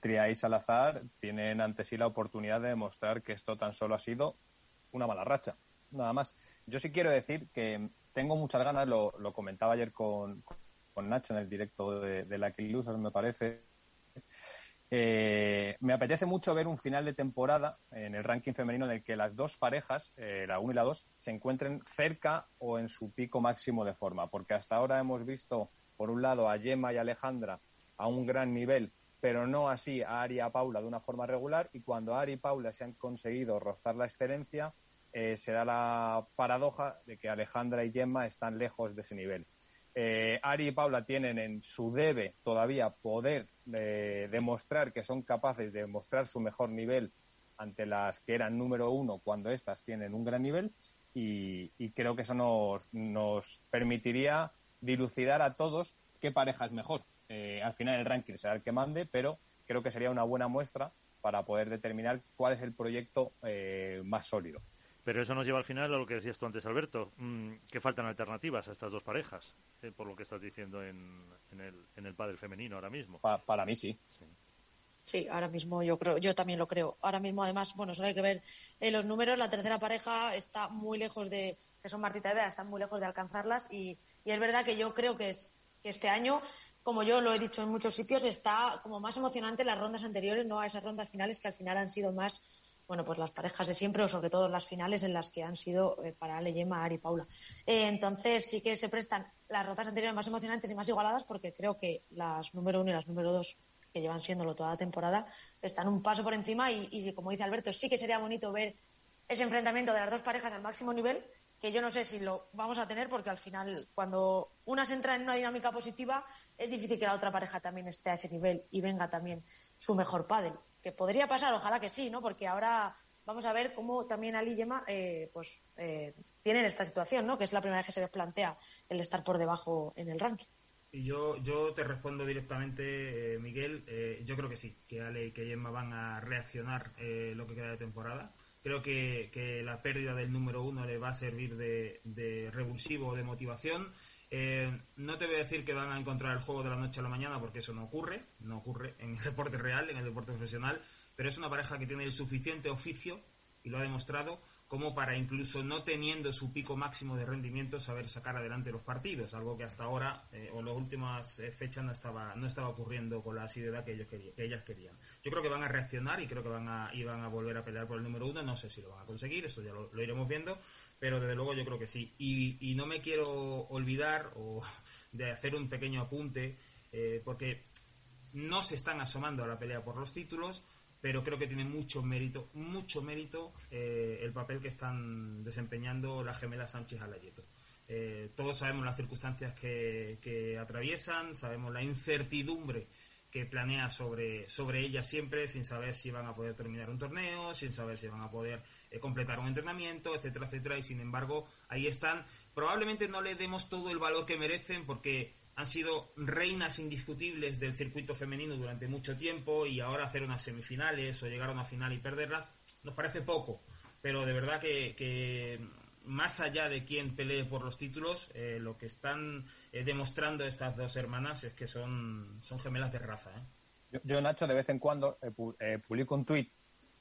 Triáis al azar tienen ante sí la oportunidad de demostrar que esto tan solo ha sido una mala racha. Nada más. Yo sí quiero decir que tengo muchas ganas, lo, comentaba ayer con, con, Nacho en el directo de, de la Losers, me parece, eh, me apetece mucho ver un final de temporada en el ranking femenino en el que las dos parejas, eh, la 1 y la 2, se encuentren cerca o en su pico máximo de forma, porque hasta ahora hemos visto, por un lado, a Gemma y Alejandra a un gran nivel, pero no así a Ari y a Paula de una forma regular, y cuando Ari y Paula se han conseguido rozar la excelencia, eh, se da la paradoja de que Alejandra y Gemma están lejos de ese nivel. Eh, Ari y Paula tienen en su debe todavía poder eh, demostrar que son capaces de mostrar su mejor nivel ante las que eran número uno cuando éstas tienen un gran nivel y, creo que eso nos, permitiría dilucidar a todos qué pareja es mejor. Eh, al final el ranking será el que mande, pero creo que sería una buena muestra para poder determinar cuál es el proyecto más sólido. Pero eso nos lleva al final a lo que decías tú antes, Alberto, mm, que faltan alternativas a estas dos parejas, eh, por lo que estás diciendo en, el, en el padre femenino ahora mismo. para mí sí. sí. ahora mismo yo creo, yo también lo creo. Ahora mismo, además, bueno, solo hay que ver eh, los números. La tercera pareja está muy lejos de, que son Martita y Bea, están muy lejos de alcanzarlas. Y, y es verdad que yo creo que, es, que este año, como yo lo he dicho en muchos sitios, está como más emocionante las rondas anteriores, no a esas rondas finales que al final han sido más bueno, pues las parejas de siempre o sobre todo las finales en las que han sido eh, para Ale, Yema, Ari y Paula. Eh, entonces sí que se prestan las rotas anteriores más emocionantes y más igualadas porque creo que las número uno y las número dos que llevan siéndolo toda la temporada están un paso por encima y, y como dice Alberto, sí que sería bonito ver ese enfrentamiento de las dos parejas al máximo nivel que yo no sé si lo vamos a tener porque al final cuando una se entra en una dinámica positiva es difícil que la otra pareja también esté a ese nivel y venga también su mejor pádel que podría pasar, ojalá que sí, ¿no? Porque ahora vamos a ver cómo también Ali y Yema eh, pues, eh, tienen esta situación, ¿no? Que es la primera vez que se les plantea el estar por debajo en el ranking. Y yo, yo te respondo directamente, eh, Miguel. yo creo que sí, que Ale y que Yema van a reaccionar lo que queda de temporada. Creo que, que, la pérdida del número uno le va a servir de, de revulsivo, de motivación. Eh, no te voy a decir que van a encontrar el juego de la noche a la mañana porque eso no ocurre, no ocurre en el deporte real, en el deporte profesional, pero es una pareja que tiene el suficiente oficio y lo ha demostrado como para incluso no teniendo su pico máximo de rendimiento saber sacar adelante los partidos, algo que hasta ahora eh, o las últimas eh, fechas no estaba no estaba ocurriendo con la asiduidad que ellos querían, que ellas querían. Yo creo que van a reaccionar y creo que van a iban a volver a pelear por el número uno, no sé si lo van a conseguir, eso ya lo, iremos viendo, pero desde luego yo creo que sí. Y, no me quiero olvidar o de hacer un pequeño apunte eh, porque no se están asomando a la pelea por los títulos pero creo que tiene mucho mérito, mucho mérito eh, el papel que están desempeñando las gemelas Sánchez Alayeto. Eh, todos sabemos las circunstancias que, atraviesan, sabemos la incertidumbre que planea sobre, sobre ellas siempre, sin saber si van a poder terminar un torneo, sin saber si van a poder eh, completar un entrenamiento, etcétera, etcétera, y sin embargo ahí están. Probablemente no le demos todo el valor que merecen porque han sido reinas indiscutibles del circuito femenino durante mucho tiempo y ahora hacer unas semifinales o llegar a una final y perderlas nos parece poco. pero de verdad que, más allá de quién pelee por los títulos, eh, lo que están eh, demostrando estas dos hermanas es que son, son gemelas de raza. Yo, yo, Nacho, de vez en cuando publico un tuit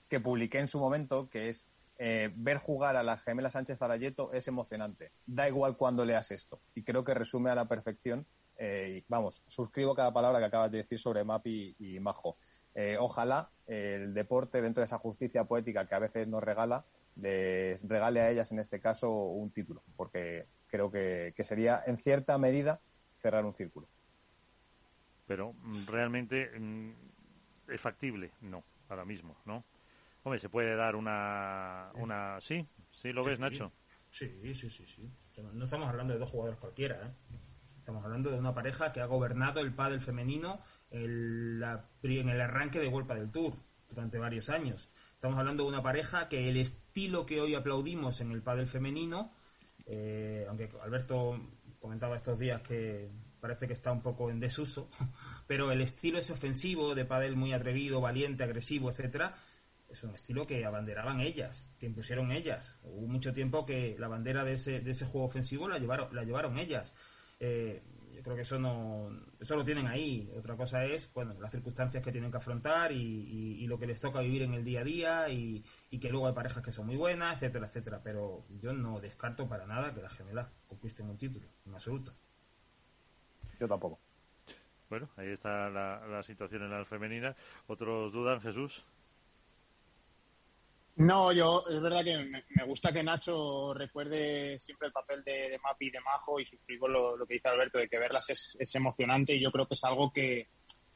que publiqué en su momento, que es ver jugar a las gemelas Sánchez Arayeto es emocionante. Da igual cuando leas esto. Y creo que resume a la perfección eh, vamos, suscribo cada palabra que acabas de decir sobre Mapi y Majo. Eh, ojalá el deporte, dentro de esa justicia poética que a veces nos regala, les regale a ellas en este caso un título, porque creo que, sería en cierta medida cerrar un círculo. Pero mm, realmente mm, es factible, no, ahora mismo, ¿no? Hombre, se puede dar una, una, sí, sí lo ves, Nacho. Sí, sí, sí, sí. No estamos hablando de dos jugadores cualquiera, ¿eh? Estamos hablando de una pareja que ha gobernado el pádel femenino en, el arranque de Vuelta del Tour durante varios años. Estamos hablando de una pareja que el estilo que hoy aplaudimos en el pádel femenino, eh, aunque Alberto comentaba estos días que parece que está un poco en desuso, pero el estilo ese ofensivo de pádel muy atrevido, valiente, agresivo, etcétera, es un estilo que abanderaban ellas, que impusieron ellas. Hubo mucho tiempo que la bandera de ese, de ese juego ofensivo la llevaron, la llevaron ellas. Eh, yo creo que eso no eso lo tienen ahí. Otra cosa es bueno las circunstancias que tienen que afrontar y, lo que les toca vivir en el día a día y, que luego hay parejas que son muy buenas etcétera etcétera. Pero yo no descarto para nada que las gemelas conquisten un título en absoluto. Yo tampoco. Bueno ahí está la, la situación en la femenina otros dudan Jesús no, yo es verdad que me, gusta que Nacho recuerde siempre el papel de, Mapi y de Majo y suscribo lo, lo, que dice Alberto de que verlas es, es, emocionante y yo creo que es algo que,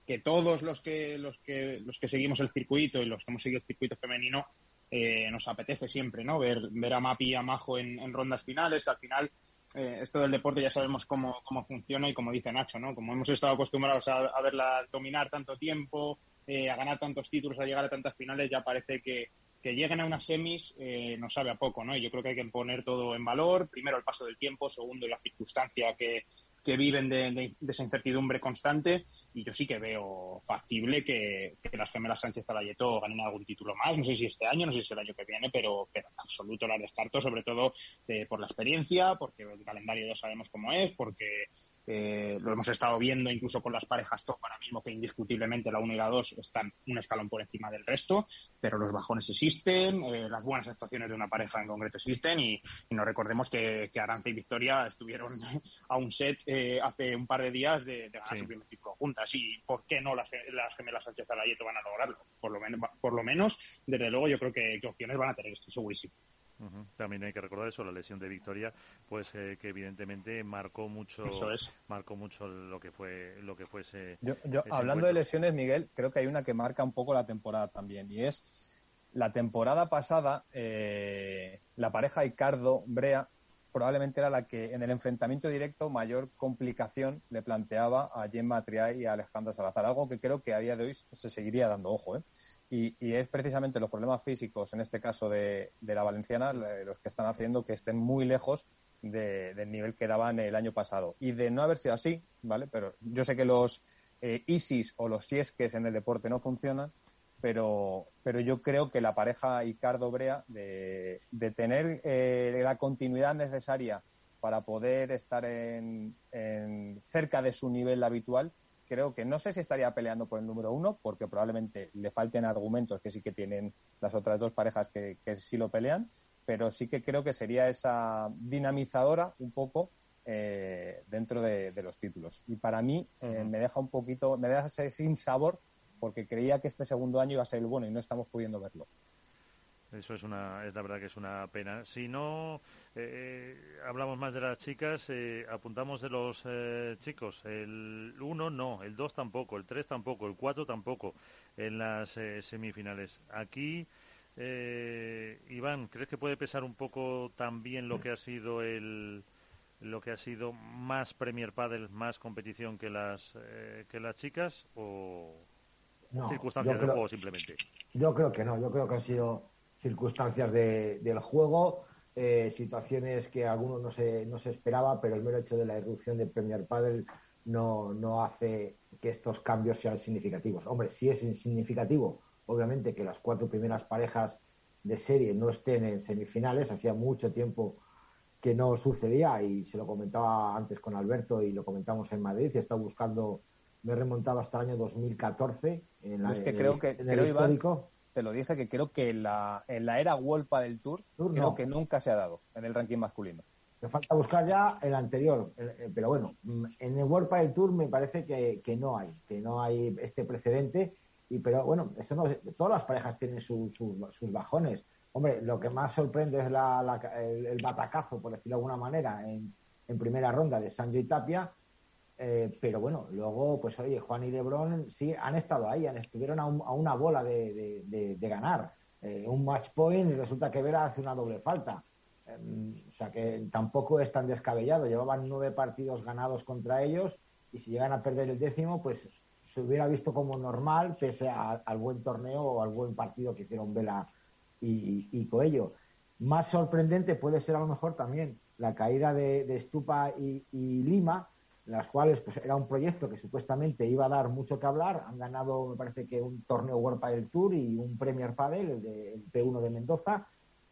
que todos los que, los que los que seguimos el circuito y los que hemos seguido el circuito femenino eh, nos apetece siempre, ¿no? Ver, ver a Mapi y a Majo en, en rondas finales, que al final eh, esto del deporte ya sabemos cómo, cómo funciona y como dice Nacho, ¿no? Como hemos estado acostumbrados a, a verla dominar tanto tiempo, eh, a ganar tantos títulos, a llegar a tantas finales, ya parece que que lleguen a unas semis eh, no sabe a poco, ¿no? Y yo creo que hay que poner todo en valor. Primero, el paso del tiempo. Segundo, la circunstancia que, que viven de, esa incertidumbre constante. Y yo sí que veo factible que, las gemelas Sánchez Alayeto ganen algún título más. No sé si este año, no sé si el año que viene, pero, pero en absoluto las descarto, sobre todo eh, por la experiencia, porque el calendario ya sabemos cómo es, porque eh, lo hemos estado viendo incluso con las parejas top ahora mismo, que indiscutiblemente la 1 y la 2 están un escalón por encima del resto, pero los bajones existen, eh, las buenas actuaciones de una pareja en concreto existen y, y nos recordemos que, que Arance y Victoria estuvieron a un set eh, hace un par de días de, ganar su primer título juntas y ¿por qué no las, las gemelas Sánchez Alayeto van a lograrlo? Por lo, menos, por lo menos, desde luego yo creo que, que opciones van a tener, estoy segurísimo. También hay que recordar eso, la lesión de Victoria, pues eh, que evidentemente marcó mucho, marcó mucho lo que fue, lo que fuese. Yo, hablando de lesiones, Miguel, creo que hay una que marca un poco la temporada también y es la temporada pasada eh, la pareja Icardo Brea probablemente era la que en el enfrentamiento directo mayor complicación le planteaba a Gemma Triay y a Alejandra Salazar, algo que creo que a día de hoy se seguiría dando ojo. ¿eh? Y, es precisamente los problemas físicos, en este caso de, la valenciana, los que están haciendo que estén muy lejos del nivel que daban el año pasado. Y de no haber sido así, ¿vale? Pero yo sé que los eh, ISIS o los siesques en el deporte no funcionan, pero, pero yo creo que la pareja Icardo-Brea de, tener eh, la continuidad necesaria para poder estar en, cerca de su nivel habitual creo que no sé si estaría peleando por el número uno, porque probablemente le falten argumentos que sí que tienen las otras dos parejas que, sí lo pelean, pero sí que creo que sería esa dinamizadora un poco eh, dentro de, los títulos. Y para mí eh, me deja un poquito, me deja sin sabor, porque creía que este segundo año iba a ser el bueno y no estamos pudiendo verlo. Eso es una, es la verdad que es una pena. Si no eh, hablamos más de las chicas, eh, apuntamos de los eh, chicos. El 1 no, el 2 tampoco, el 3 tampoco, el 4 tampoco en las semifinales. Aquí, Iván, ¿crees que puede pesar un poco también lo que ha sido el lo que ha sido más Premier Padel, más competición que las que las chicas o circunstancias del juego simplemente? Yo creo que no, yo creo que ha sido circunstancias del juego, eh, situaciones que algunos no se, no se esperaba, pero el mero hecho de la irrupción de Premier Padel no, no hace que estos cambios sean significativos. Hombre, si es significativo, obviamente que las cuatro primeras parejas de serie no estén en semifinales. Hacía mucho tiempo que no sucedía y se lo comentaba antes con Alberto y lo comentamos en Madrid. Está buscando, me he remontado hasta el año 2014 en, la, es que creo que, el histórico. Te lo dije que creo que en la, en la era Wolpa del Tour, creo que nunca se ha dado en el ranking masculino. Me falta buscar ya el anterior, pero bueno, en el World del Tour me parece que, que, no hay, que no hay este precedente. Y pero bueno, eso no, todas las parejas tienen sus bajones. Hombre, lo que más sorprende es la, el, batacazo, por decirlo de alguna manera, en, en primera ronda de Sancho y Tapia. Eh, pero bueno, luego, pues oye, Juan y Lebron sí han estado ahí, han, estuvieron a, a una bola de, de, de, ganar eh, un match point y resulta que Vera hace una doble falta. Em, o sea que tampoco es tan descabellado. Llevaban nueve partidos ganados contra ellos y si llegan a perder el décimo, pues se hubiera visto como normal pese al buen torneo o al buen partido que hicieron Vela y, Coello. Más sorprendente puede ser a lo mejor también la caída de, Estupa y, Lima, las cuales pues, era un proyecto que supuestamente iba a dar mucho que hablar. Han ganado, me parece que un torneo World Padel Tour y un Premier Padel, el, de, el P1 de Mendoza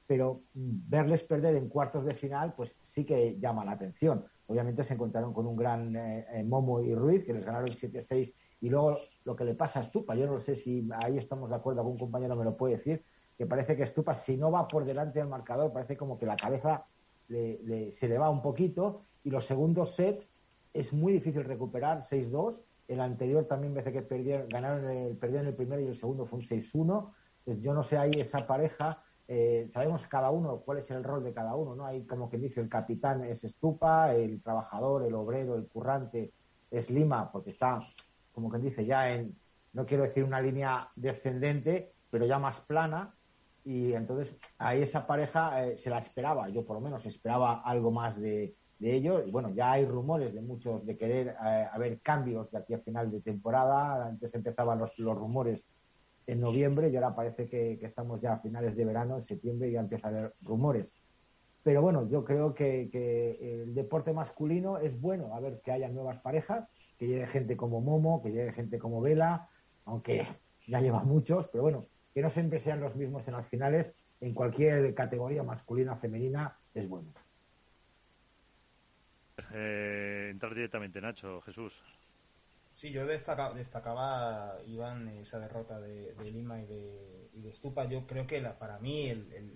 pero verles perder en cuartos de final, pues sí que llama la atención. Obviamente se encontraron con un gran eh, eh, Momo y Ruiz, que les ganaron 7-6, y luego lo que le pasa a Stupa, yo no sé si ahí estamos de acuerdo, algún compañero me lo puede decir, que parece que Stupa, si no va por delante del marcador, parece como que la cabeza se le va un poquito, y los segundos sets es muy difícil recuperar, 6-2, el anterior también parece que perdieron, ganaron el, perdieron el primero y el segundo fue un 6-1, pues yo no sé ahí esa pareja eh, sabemos cada uno cuál es el rol de cada uno, ¿no? Hay como que dice el capitán es Estupa, el trabajador, el obrero, el currante es Lima, porque está, como quien dice, ya en, no quiero decir una línea descendente, pero ya más plana, y entonces ahí esa pareja eh, se la esperaba, yo por lo menos esperaba algo más de, de ellos, y bueno, ya hay rumores de muchos de querer eh, haber cambios de aquí a final de temporada, antes empezaban los, los rumores en noviembre y ahora parece que, estamos ya a finales de verano, en septiembre, ya empieza a haber rumores. Pero bueno, yo creo que, el deporte masculino es bueno, a ver que haya nuevas parejas, que llegue gente como Momo, que llegue gente como Vela, aunque ya lleva muchos, pero bueno, que no siempre sean los mismos en las finales, en cualquier categoría masculina, femenina, es bueno. Eh, entrar directamente, Nacho, Jesús. Sí, yo destacaba, destacaba Iván, esa derrota de, Lima y de, y de, Stupa. Yo creo que la, para mí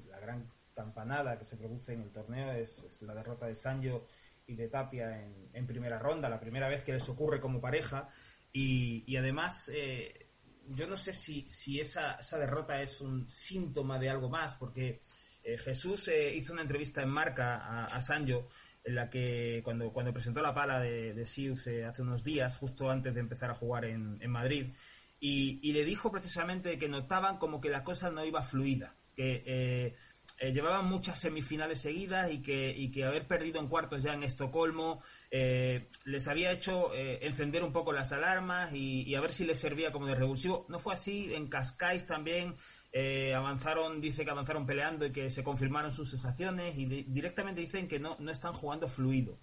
la gran campanada que se produce en el torneo es, la derrota de Sancho y de Tapia en, primera ronda, la primera vez que les ocurre como pareja. Y, además, eh, yo no sé si, si esa, esa, derrota es un síntoma de algo más, porque eh, Jesús eh, hizo una entrevista en marca a, a Sancho en la que cuando, cuando presentó la pala de, de Sius eh, hace unos días, justo antes de empezar a jugar en, en Madrid, y, le dijo precisamente que notaban como que la cosa no iba fluida, que eh, eh, llevaban muchas semifinales seguidas y que, y que haber perdido en cuartos ya en Estocolmo les había hecho encender un poco las alarmas y, y, a ver si les servía como de revulsivo. No fue así, en Cascais también eh, avanzaron, dice que avanzaron peleando y que se confirmaron sus sensaciones y directamente dicen que no, no están jugando fluido.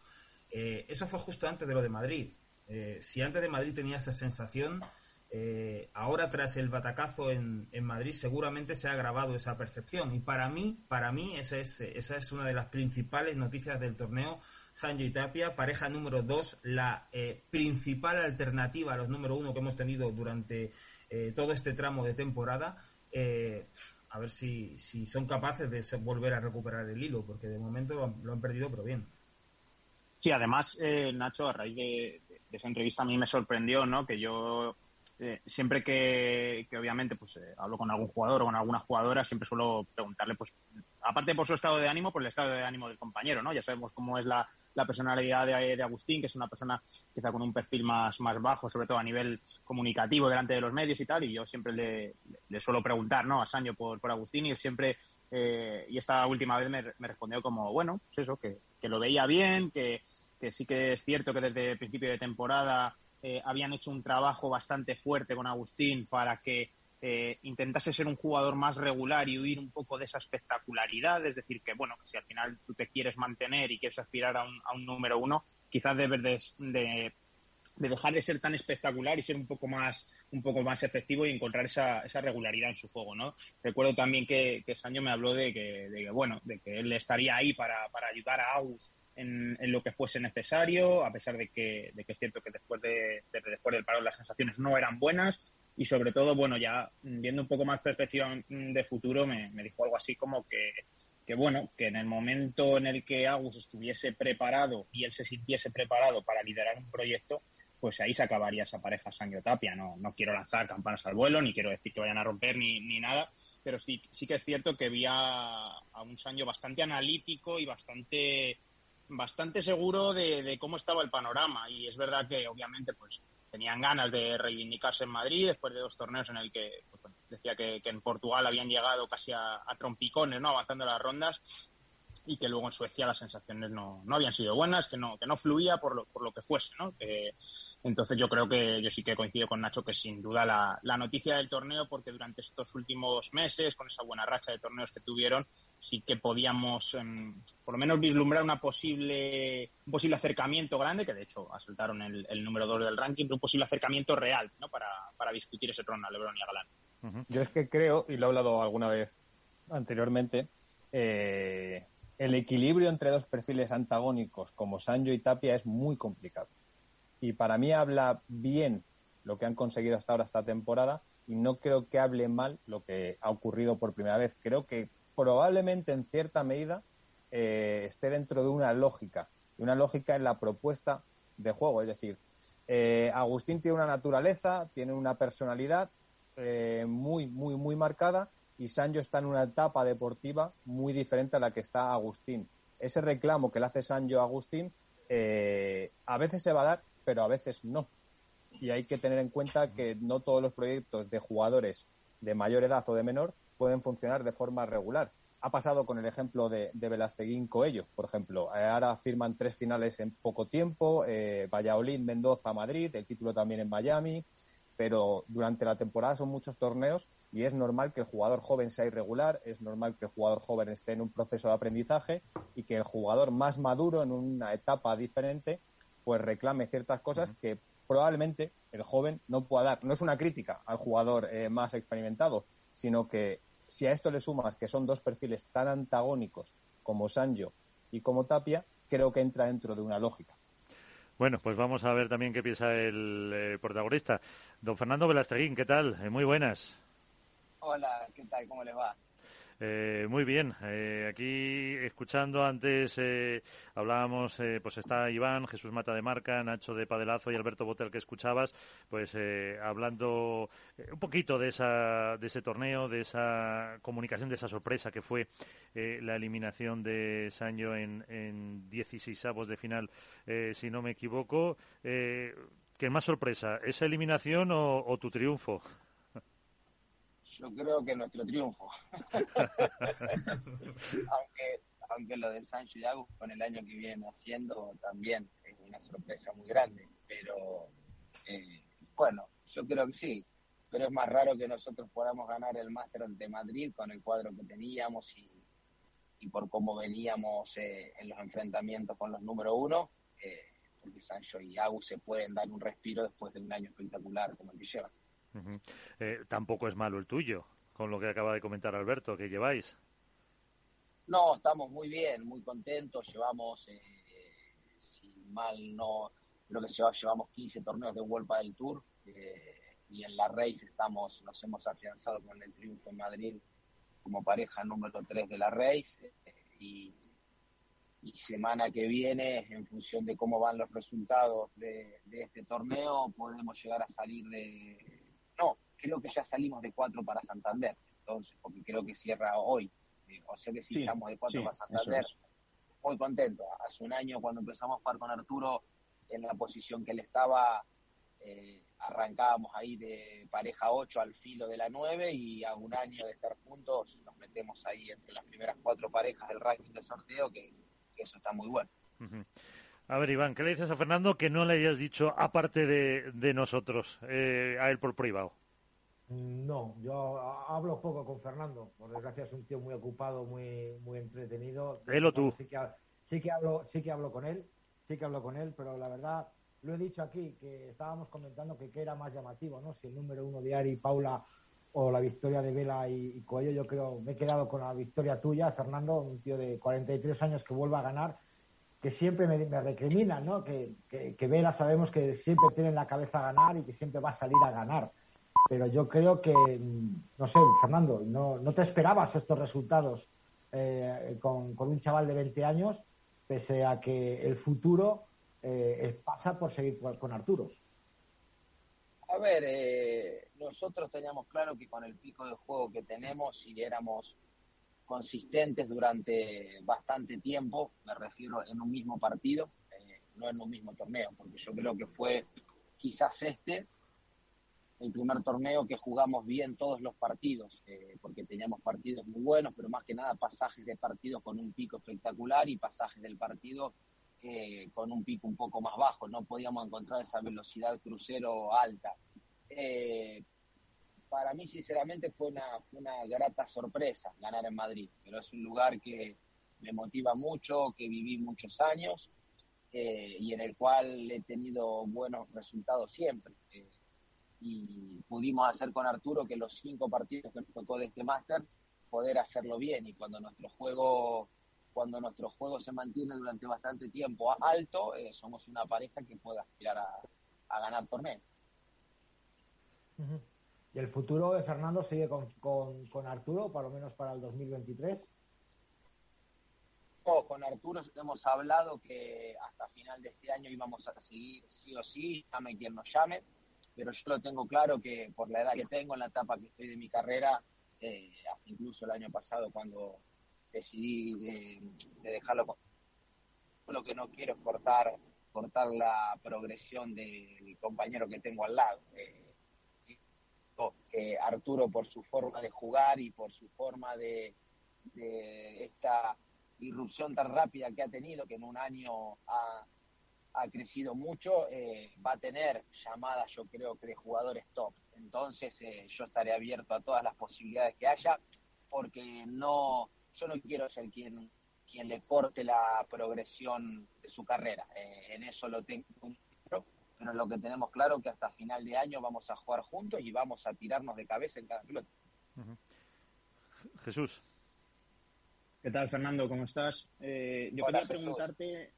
Eh, eso fue justo antes de lo de Madrid. Eh, si antes de Madrid tenía esa sensación, ahora tras el batacazo en, en, Madrid seguramente se ha agravado esa percepción. Y para mí, para mí esa es, esa es una de las principales noticias del torneo. Sancho y Tapia, pareja número 2, la principal alternativa a los número uno que hemos tenido durante todo este tramo de temporada eh, a ver si, si son capaces de volver a recuperar el hilo, porque de momento lo han, perdido, pero bien. Sí, además, eh, Nacho, a raíz de, esa entrevista a mí me sorprendió, ¿no? Que yo eh, siempre que, obviamente pues hablo con algún jugador o con alguna jugadora, siempre suelo preguntarle, pues, aparte por su estado de ánimo, por el estado de ánimo del compañero, ¿no? Ya sabemos cómo es la, la personalidad de, Agustín, que es una persona quizá con un perfil más, más bajo, sobre todo a nivel comunicativo delante de los medios y tal, y yo siempre le, suelo preguntar ¿no? a Sancho por, por Agustín y siempre, eh, y esta última vez me, me, respondió como, bueno, pues eso, que, que lo veía bien, que, que, sí que es cierto que desde el principio de temporada eh, habían hecho un trabajo bastante fuerte con Agustín para que eh, intentase ser un jugador más regular y huir un poco de esa espectacularidad, es decir, que bueno, que si al final tú te quieres mantener y quieres aspirar a un, a un número uno, quizás debes de, de, dejar de ser tan espectacular y ser un poco más, un poco más efectivo y encontrar esa, esa regularidad en su juego, ¿no? Recuerdo también que, que Sancho me habló de que, bueno, de que él estaría ahí para, para ayudar a Aus en, lo que fuese necesario, a pesar de que, de que es cierto que después, de, después del paro las sensaciones no eran buenas y sobre todo, bueno, ya viendo un poco más perspectiva de futuro, me, dijo algo así como que, que, bueno, que en el momento en el que Agus estuviese preparado y él se sintiese preparado para liderar un proyecto, pues ahí se acabaría esa pareja Sancho Tapia. No, no quiero lanzar campanas al vuelo, ni quiero decir que vayan a romper ni, ni nada, pero sí, sí que es cierto que vi a, a un Sancho bastante analítico y bastante bastante seguro de, cómo estaba el panorama y es verdad que obviamente pues tenían ganas de reivindicarse en Madrid después de dos torneos en el que pues, decía que, en Portugal habían llegado casi a, a trompicones, ¿no? avanzando las rondas y que luego en Suecia las sensaciones no, no habían sido buenas, que no, que no fluía por lo, por lo que fuese, ¿no? Entonces yo creo que yo sí que coincido con Nacho que sin duda la, la noticia del torneo, porque durante estos últimos meses, con esa buena racha de torneos que tuvieron, sí que podíamos em, por lo menos vislumbrar una posible, un posible acercamiento grande, que de hecho asaltaron el, el número dos del ranking, pero un posible acercamiento real, ¿no? Para, para discutir ese trono a Lebron y a Galán. Yo es que creo, y lo he hablado alguna vez anteriormente, eh, el equilibrio entre dos perfiles antagónicos como Sancho y Tapia es muy complicado. Y para mí habla bien lo que han conseguido hasta ahora esta temporada y no creo que hable mal lo que ha ocurrido por primera vez. Creo que probablemente en cierta medida eh, esté dentro de una lógica, y una lógica en la propuesta de juego. Es decir, eh, Agustín tiene una naturaleza, tiene una personalidad eh, muy, muy, muy marcada y Sancho está en una etapa deportiva muy diferente a la que está Agustín. Ese reclamo que le hace Sancho a Agustín eh, a veces se va a dar, pero a veces no. Y hay que tener en cuenta que no todos los proyectos de jugadores de mayor edad o de menor pueden funcionar de forma regular. Ha pasado con el ejemplo de, de Velasteguín Coello, por ejemplo. Eh, ahora firman tres finales en poco tiempo, eh, Valladolid, Mendoza, Madrid, el título también en Miami, pero durante la temporada son muchos torneos y es normal que el jugador joven sea irregular, es normal que el jugador joven esté en un proceso de aprendizaje y que el jugador más maduro en una etapa diferente pues reclame ciertas cosas que probablemente el joven no pueda dar. No es una crítica al jugador eh, más experimentado, sino que si a esto le sumas que son dos perfiles tan antagónicos como Sancho y como Tapia, creo que entra dentro de una lógica. Bueno, pues vamos a ver también qué piensa el eh, protagonista. Don Fernando Velasteguín, ¿qué tal? Eh, muy buenas. Hola, ¿qué tal? ¿Cómo les va? Eh, muy bien, eh, aquí escuchando antes eh, hablábamos, eh, pues está Iván, Jesús Mata de Marca, Nacho de Padelazo y Alberto Botel que escuchabas, pues eh, hablando un poquito de, esa, de ese torneo, de esa comunicación, de esa sorpresa que fue la eliminación de Sancho en, en 16 avos de final, si no me equivoco. ¿Qué más sorpresa, esa eliminación o, o tu triunfo? Yo creo que nuestro triunfo. aunque, aunque lo de Sancho y Agus con el año que viene haciendo también es una sorpresa muy grande. Pero eh, bueno, yo creo que sí. Pero es más raro que nosotros podamos ganar el Máster de Madrid con el cuadro que teníamos y, y por cómo veníamos eh, en los enfrentamientos con los número uno. Eh, porque Sancho y Agus se pueden dar un respiro después de un año espectacular como el que llevan. Eh, tampoco es malo el tuyo, con lo que acaba de comentar Alberto, que lleváis. No, estamos muy bien, muy contentos. Llevamos, eh, si mal no, creo que llevamos 15 torneos de World del Tour. Eh, y en la Race estamos, nos hemos afianzado con el triunfo en Madrid como pareja número 3 de la Race. y, y semana que viene, en función de cómo van los resultados de este torneo, podemos llegar a salir de, no, creo que ya salimos de cuatro para Santander, entonces, porque creo que cierra hoy. Eh, o sea que sí, estamos de cuatro para Santander. Muy contento. Hace un año cuando empezamos a jugar con Arturo en la posición que él estaba, eh, arrancábamos ahí de pareja 8 al filo de la 9 y a un año de estar juntos nos metemos ahí entre las primeras cuatro parejas del ranking de sorteo, que, eso está muy bueno. A ver, Iván, ¿qué le dices a Fernando que no le hayas dicho, aparte de, nosotros, eh, a él por privado? No, yo hablo poco con Fernando. Por desgracia es un tío muy ocupado, muy muy entretenido. Él o tú. Sí que, sí que hablo, sí que hablo con él, sí que hablo con él, pero la verdad lo he dicho aquí, que estábamos comentando que qué era más llamativo, ¿no? Si el número uno de Ari, Paula o la victoria de Vela y, y Coello, yo creo, me he quedado con la victoria tuya, Fernando, un tío de 43 años que vuelva a ganar, que siempre me, me recrimina, ¿no? Que, que, Vela sabemos que siempre tiene en la cabeza ganar y que siempre va a salir a ganar. Pero yo creo que, no sé, Fernando, no, no te esperabas estos resultados eh, con, con, un chaval de 20 años, pese a que el futuro eh, pasa por seguir con Arturo. A ver, eh, nosotros teníamos claro que con el pico de juego que tenemos, si éramos consistentes durante bastante tiempo, me refiero en un mismo partido, eh, no en un mismo torneo, porque yo creo que fue quizás este el primer torneo que jugamos bien todos los partidos, eh, porque teníamos partidos muy buenos, pero más que nada pasajes de partidos con un pico espectacular y pasajes del partido eh, con un pico un poco más bajo, no podíamos encontrar esa velocidad crucero alta. Eh, para mí, sinceramente, fue una, grata sorpresa ganar en Madrid, pero es un lugar que me motiva mucho, que viví muchos años eh, y en el cual he tenido buenos resultados siempre. Eh, y pudimos hacer con Arturo que los cinco partidos que nos tocó de este máster, poder hacerlo bien. Y cuando nuestro juego cuando nuestro juego se mantiene durante bastante tiempo alto, eh, somos una pareja que puede aspirar a, ganar torneos. ¿Y el futuro de Fernando sigue con, con, con, Arturo, por lo menos para el 2023? Oh, con Arturo hemos hablado que hasta final de este año íbamos a seguir sí o sí, llame quien nos llame, pero yo lo tengo claro que por la edad que tengo, en la etapa que estoy de mi carrera, eh, incluso el año pasado cuando decidí de, de, dejarlo con... Lo que no quiero es cortar, cortar la progresión del compañero que tengo al lado. Eh, eh, Arturo por su forma de jugar y por su forma de, de, esta irrupción tan rápida que ha tenido, que en un año ha, ha crecido mucho, eh, va a tener llamadas, yo creo que de jugadores top. Entonces eh, yo estaré abierto a todas las posibilidades que haya, porque no, yo no quiero ser quien, quien le corte la progresión de su carrera. Eh, en eso lo tengo pero lo que tenemos claro es que hasta final de año vamos a jugar juntos y vamos a tirarnos de cabeza en cada pelota. Uh -huh. Jesús. ¿Qué tal, Fernando? ¿Cómo estás? Eh, yo Hola, quería preguntarte,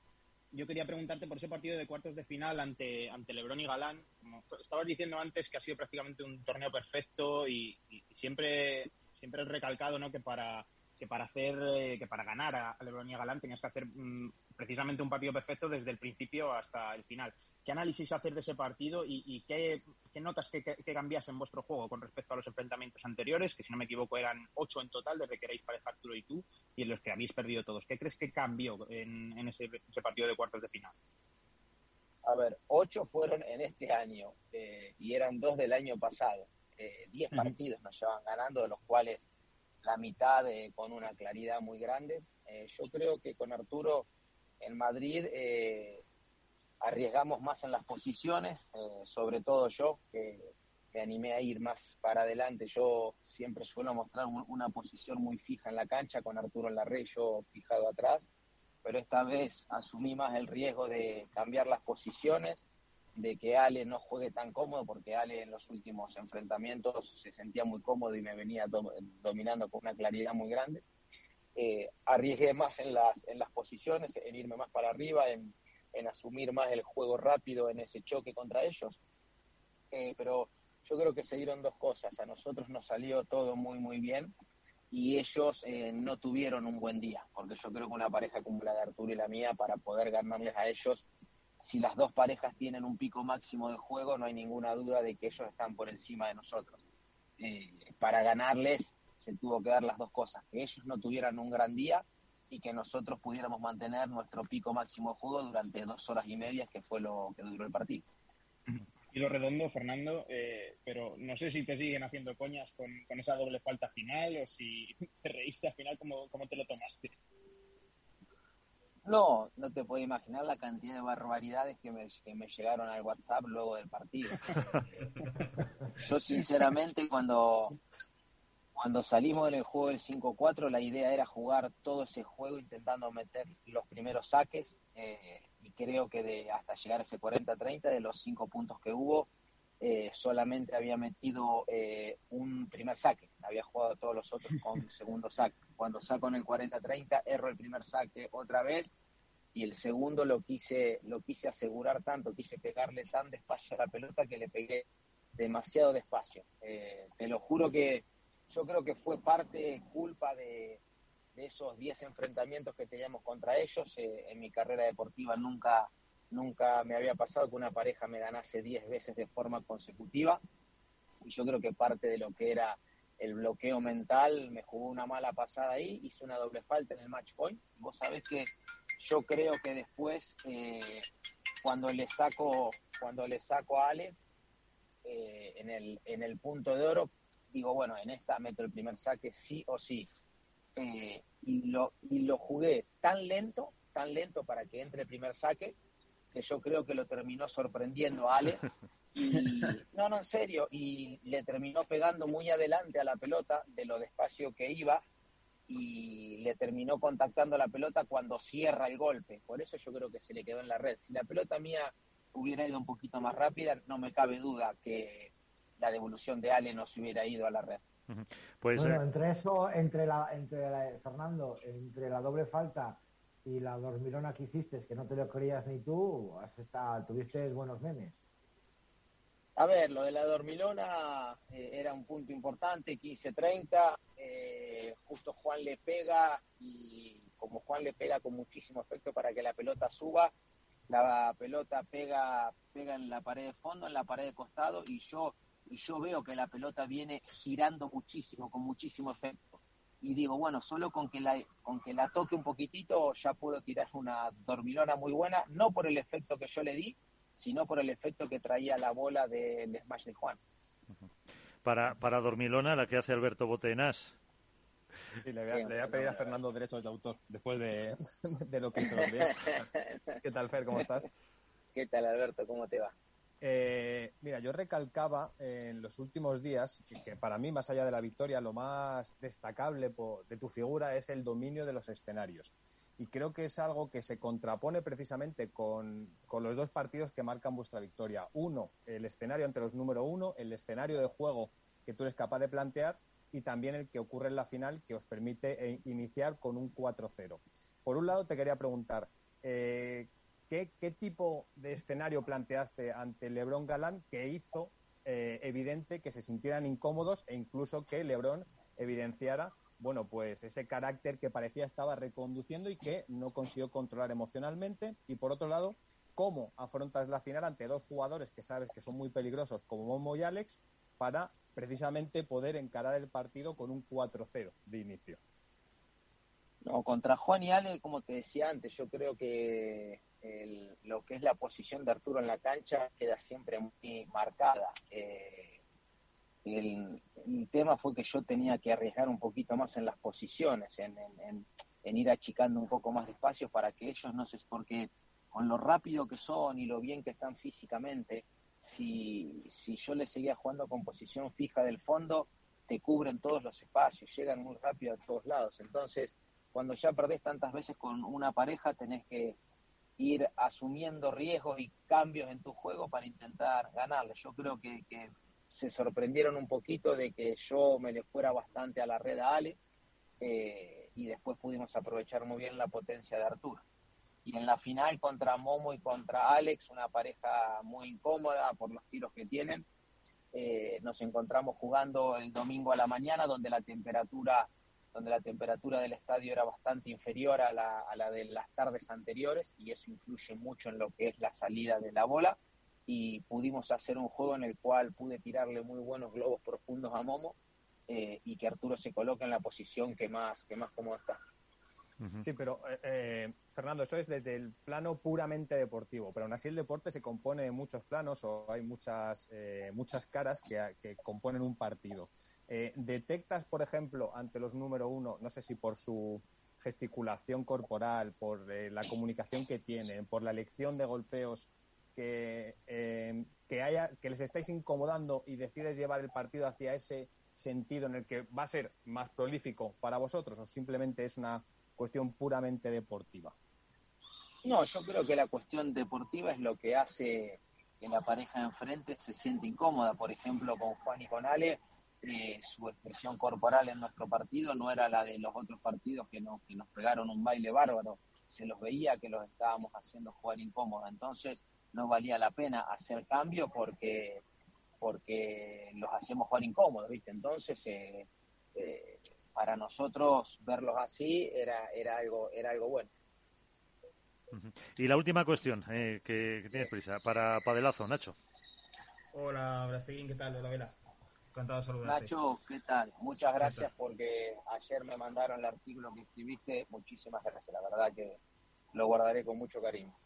yo quería preguntarte por ese partido de cuartos de final ante, ante Lebrón y Galán. Como estabas diciendo antes que ha sido prácticamente un torneo perfecto y, y siempre, siempre he recalcado ¿no? que para que para hacer eh, que para ganar a Lebrón y a Galán tenías que hacer mmm, precisamente un partido perfecto desde el principio hasta el final. ¿Qué análisis hacer de ese partido y, y qué, qué, notas que, que, que, cambias en vuestro juego con respecto a los enfrentamientos anteriores, que si no me equivoco eran ocho en total desde que erais pareja Arturo y tú, y en los que habéis perdido todos? ¿Qué crees que cambió en, en ese, ese, partido de cuartos de final? A ver, ocho fueron en este año eh, y eran dos del año pasado. Eh, diez uh -huh. partidos nos llevan ganando, de los cuales la mitad eh, con una claridad muy grande. Eh, yo creo que con Arturo en Madrid eh, arriesgamos más en las posiciones, eh, sobre todo yo, que me animé a ir más para adelante. Yo siempre suelo mostrar un, una posición muy fija en la cancha, con Arturo en la red, yo fijado atrás, pero esta vez asumí más el riesgo de cambiar las posiciones, de que Ale no juegue tan cómodo, porque Ale en los últimos enfrentamientos se sentía muy cómodo y me venía do dominando con una claridad muy grande. Eh, arriesgué más en las, en las posiciones, en irme más para arriba, en, en asumir más el juego rápido en ese choque contra ellos. Eh, pero yo creo que se dieron dos cosas. A nosotros nos salió todo muy, muy bien y ellos eh, no tuvieron un buen día, porque yo creo que una pareja como la de Arturo y la mía, para poder ganarles a ellos, si las dos parejas tienen un pico máximo de juego, no hay ninguna duda de que ellos están por encima de nosotros. Eh, para ganarles se tuvo que dar las dos cosas, que ellos no tuvieran un gran día y que nosotros pudiéramos mantener nuestro pico máximo de juego durante dos horas y media, que fue lo que duró el partido. Y lo redondo, Fernando, eh, pero no sé si te siguen haciendo coñas con, con, esa doble falta final o si te reíste al final, ¿cómo, cómo te lo tomaste? No, no te puedo imaginar la cantidad de barbaridades que me, que me llegaron al WhatsApp luego del partido. Yo sinceramente cuando, cuando salimos del juego del 5-4 la idea era jugar todo ese juego intentando meter los primeros saques. Eh, y creo que de hasta llegar a ese 40-30 de los cinco puntos que hubo, eh, solamente había metido eh, un primer saque, había jugado todos los otros con segundo saque. Cuando saco en el 40-30, erro el primer saque otra vez y el segundo lo quise, lo quise asegurar tanto, quise pegarle tan despacio a la pelota que le pegué demasiado despacio. Eh, te lo juro que yo creo que fue parte, culpa de, esos 10 enfrentamientos que teníamos contra ellos. en mi carrera deportiva nunca Nunca me había pasado que una pareja me ganase 10 veces de forma consecutiva. Y yo creo que parte de lo que era el bloqueo mental me jugó una mala pasada ahí, hice una doble falta en el match point. Vos sabés que yo creo que después, eh, cuando le saco, cuando le saco a Ale eh, en, el, en el punto de oro, digo, bueno, en esta meto el primer saque sí o sí. Eh, y, lo, y lo jugué tan lento, tan lento para que entre el primer saque, que yo creo que lo terminó sorprendiendo a Ale. Y, no, no, en serio, y le terminó pegando muy adelante a la pelota de lo despacio que iba y le terminó contactando la pelota cuando cierra el golpe. Por eso yo creo que se le quedó en la red. Si la pelota mía hubiera ido un poquito más rápida, no me cabe duda que la devolución de Ale no se hubiera ido a la red. Pues, bueno, entre eso, entre la, entre la, Fernando, entre la doble falta y la dormilona que hiciste, que no te lo creías ni tú, has estado, tuviste buenos memes. A ver, lo de la dormilona eh, era un punto importante, 15-30, eh, justo Juan le pega y como Juan le pega con muchísimo efecto para que la pelota suba, la pelota pega, pega en la pared de fondo, en la pared de costado y yo, y yo veo que la pelota viene girando muchísimo, con muchísimo efecto y digo, bueno, solo con que la, con que la toque un poquitito ya puedo tirar una dormilona muy buena, no por el efecto que yo le di, sino por el efecto que traía la bola del smash de Juan. Para, para dormilona, la que hace Alberto Botenas. Sí, le voy a, pedir a Fernando derechos de autor después de, de lo que hizo. ¿Qué tal, Fer? ¿Cómo estás? ¿Qué tal, Alberto? ¿Cómo te va? Eh, mira, yo recalcaba en los últimos días que, para mí, más allá de la victoria, lo más destacable de tu figura es el dominio de los escenarios. Y creo que es algo que se contrapone precisamente con, los dos partidos que marcan vuestra victoria. Uno, el escenario ante los número uno, el escenario de juego que tú eres capaz de plantear y también el que ocurre en la final que os permite eh, iniciar con un 4-0. Por un lado, te quería preguntar, eh, ¿Qué, tipo de escenario planteaste ante Lebron Galán que hizo eh, evidente que se sintieran incómodos e incluso que Lebron evidenciara bueno, pues ese carácter que parecía estaba reconduciendo y que no consiguió controlar emocionalmente. Y por otro lado, ¿cómo afrontas la final ante dos jugadores que sabes que son muy peligrosos como Momo y Alex para precisamente poder encarar el partido con un 4-0 de inicio? No, contra Juan y Ale, como te decía antes, yo creo que lo que es la posición de Arturo en la cancha queda siempre muy marcada. Eh, el, tema fue que yo tenía que arriesgar un poquito más en las posiciones, en, ir achicando un poco más de espacio para que ellos no se... porque con lo rápido que son y lo bien que están físicamente, si, si yo les seguía jugando con posición fija del fondo, te cubren todos los espacios, llegan muy rápido a todos lados. Entonces, cuando ya perdés tantas veces con una pareja, tenés que ir asumiendo riesgos y cambios en tu juego para intentar ganarle. Yo creo que, se sorprendieron un poquito de que yo me le fuera bastante a la red a Ale eh, y después pudimos aprovechar muy bien la potencia de Arturo. Y en la final contra Momo y contra Alex, una pareja muy incómoda por los tiros que tienen, eh, nos encontramos jugando el domingo a la mañana donde la temperatura donde la temperatura del estadio era bastante inferior a la, a la de las tardes anteriores y eso influye mucho en lo que es la salida de la bola y pudimos hacer un juego en el cual pude tirarle muy buenos globos profundos a Momo eh, y que Arturo se coloque en la posición que más, que más cómodo está. Sí, pero eh, eh, Fernando, eso es desde el plano puramente deportivo, pero aún así el deporte se compone de muchos planos o hay muchas, muchas caras que, que componen un partido. Eh, ¿Detectas, por ejemplo, ante los número uno, no sé si por su gesticulación corporal, por eh, la comunicación que tienen, por la elección de golpeos que, eh, que, haya, que les estáis incomodando y decides llevar el partido hacia ese sentido en el que va a ser más prolífico para vosotros o simplemente es una cuestión puramente deportiva? No, yo creo que la cuestión deportiva es lo que hace que la pareja enfrente se siente incómoda. Por ejemplo, con Juan y con Ale, eh, su expresión corporal en nuestro partido no era la de los otros partidos que nos, que nos pegaron un baile bárbaro. Se los veía que los estábamos haciendo jugar incómoda. Entonces, no valía la pena hacer cambio porque porque los hacemos jugar incómodos, ¿viste? Entonces, eh, eh, para nosotros verlos así era, era, algo, era algo bueno. Y la última cuestión, eh, que, tienes prisa, para Padelazo, Nacho. Hola, Brasteguín, ¿qué tal? Hola, Vela. Encantado de saludarte. Nacho, ¿qué tal? Muchas gracias porque ayer me mandaron el artículo que escribiste. Muchísimas gracias, la verdad que lo guardaré con mucho cariño.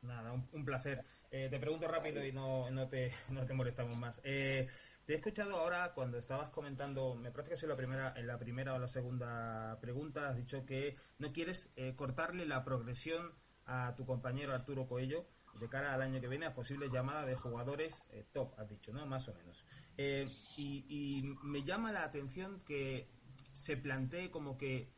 Nada, un, placer. Eh, te pregunto rápido y no, no, te, no te molestamos más. Eh, te he escuchado ahora cuando estabas comentando, me parece que es la primera, en la primera o la segunda pregunta, has dicho que no quieres eh, cortarle la progresión a tu compañero Arturo Coello de cara al año que viene a posibles llamadas de jugadores top, has dicho, ¿no? Más o menos. Y, y me llama la atención que se plantee como que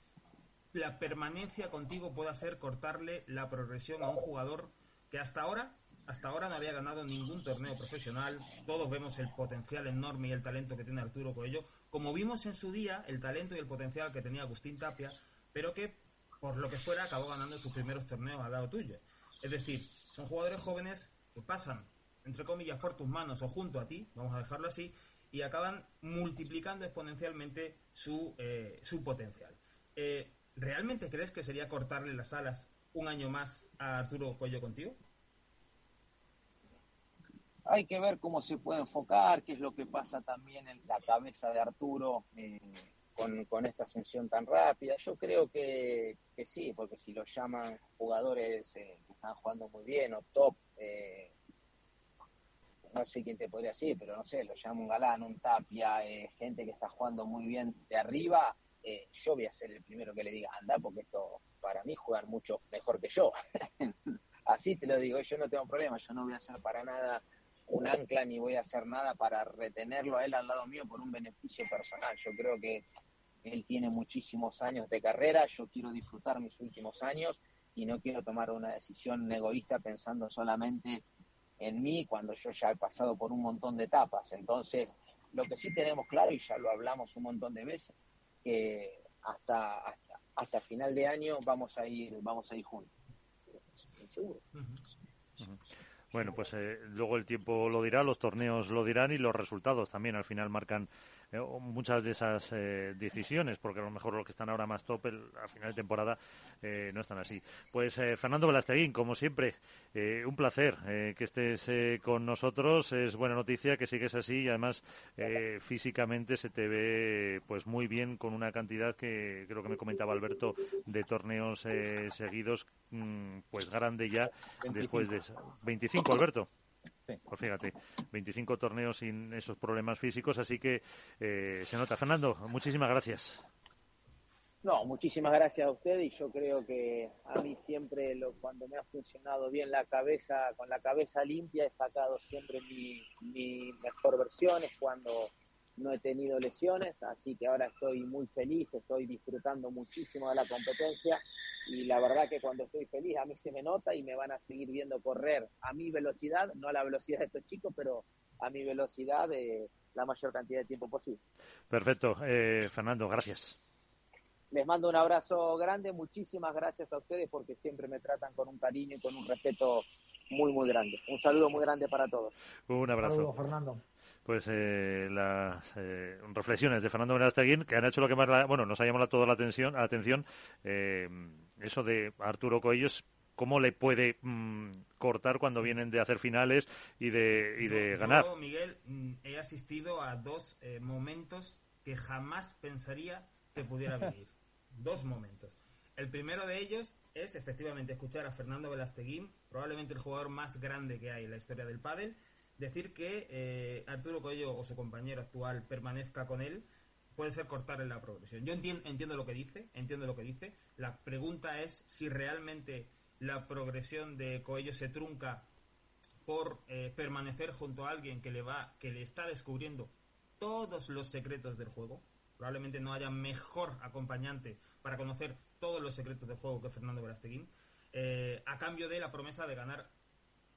la permanencia contigo pueda ser cortarle la progresión a un jugador que hasta ahora, hasta ahora no había ganado ningún torneo profesional. Todos vemos el potencial enorme y el talento que tiene Arturo Coello, como vimos en su día el talento y el potencial que tenía Agustín Tapia, pero que por lo que fuera acabó ganando sus primeros torneos al lado tuyo. Es decir, son jugadores jóvenes que pasan, entre comillas, por tus manos o junto a ti, vamos a dejarlo así, y acaban multiplicando exponencialmente su, eh, su potencial. Eh, ¿Realmente crees que sería cortarle las alas un año más a Arturo Cuello contigo? Hay que ver cómo se puede enfocar, qué es lo que pasa también en la cabeza de Arturo eh, con, esta ascensión tan rápida. Yo creo que, sí, porque si lo llaman jugadores eh, que están jugando muy bien o top, eh, no sé quién te podría decir, pero no sé, lo llama un galán, un tapia, gente que está jugando muy bien de arriba, yo voy a ser el primero que le diga, anda, porque esto para mí jugar mucho mejor que yo. Así te lo digo, yo no tengo problema, yo no voy a hacer para nada un ancla ni voy a hacer nada para retenerlo a él al lado mío por un beneficio personal. Yo creo que él tiene muchísimos años de carrera, yo quiero disfrutar mis últimos años y no quiero tomar una decisión egoísta pensando solamente en mí cuando yo ya he pasado por un montón de etapas. Entonces, lo que sí tenemos claro, y ya lo hablamos un montón de veces, que hasta, hasta final de año vamos a ir, vamos a ir juntos. Seguro. Bueno, pues eh, luego el tiempo lo dirá, los torneos lo dirán y los resultados también al final marcan eh, muchas de esas eh, decisiones, porque a lo mejor los que están ahora más top a final de temporada no están así. Pues Fernando Velasteguín, como siempre, un placer que estés con nosotros. Es buena noticia que sigues así y además físicamente se te ve pues muy bien con una cantidad que creo que me comentaba Alberto de torneos seguidos, mm, pues grande ya después de 25, Alberto. Sí. Pues fíjate, 25 torneos sin esos problemas físicos, así que eh, se nota. Fernando, muchísimas gracias. No, muchísimas gracias a usted y yo creo que a mí siempre lo, cuando me ha funcionado bien la cabeza, con la cabeza limpia he sacado siempre mi, mi mejor versión, es cuando no he tenido lesiones, así que ahora estoy muy feliz, estoy disfrutando muchísimo de la competencia y la verdad que cuando estoy feliz a mí se me nota y me van a seguir viendo correr a mi velocidad, no a la velocidad de estos chicos, pero a mi velocidad de la mayor cantidad de tiempo posible. Perfecto, eh, Fernando, gracias. Les mando un abrazo grande, muchísimas gracias a ustedes porque siempre me tratan con un cariño y con un respeto muy, muy grande. Un saludo muy grande para todos. Un abrazo. Saludos, Fernando pues eh, las eh, reflexiones de Fernando Verasteguín que han hecho lo que más bueno nos ha llamado toda la atención atención eh, eso de Arturo Coellos cómo le puede mm, cortar cuando vienen de hacer finales y de y de ganar. yo, Miguel mm, he asistido a dos momentos que jamás pensaría que pudiera vivir dos momentos. El primero de ellos es efectivamente escuchar a Fernando Velasteguín probablemente el jugador más grande que hay en la historia del pádel decir que eh, Arturo Coello o su compañero actual permanezca con él puede ser cortarle la progresión. Yo entiendo, entiendo lo que dice, entiendo lo que dice. La pregunta es si realmente la progresión de Coello se trunca por eh, permanecer junto a alguien que le va, que le está descubriendo todos los secretos del juego. Probablemente no haya mejor acompañante para conocer todos los secretos del juego que Fernando Verasteguín. eh, a cambio de la promesa de ganar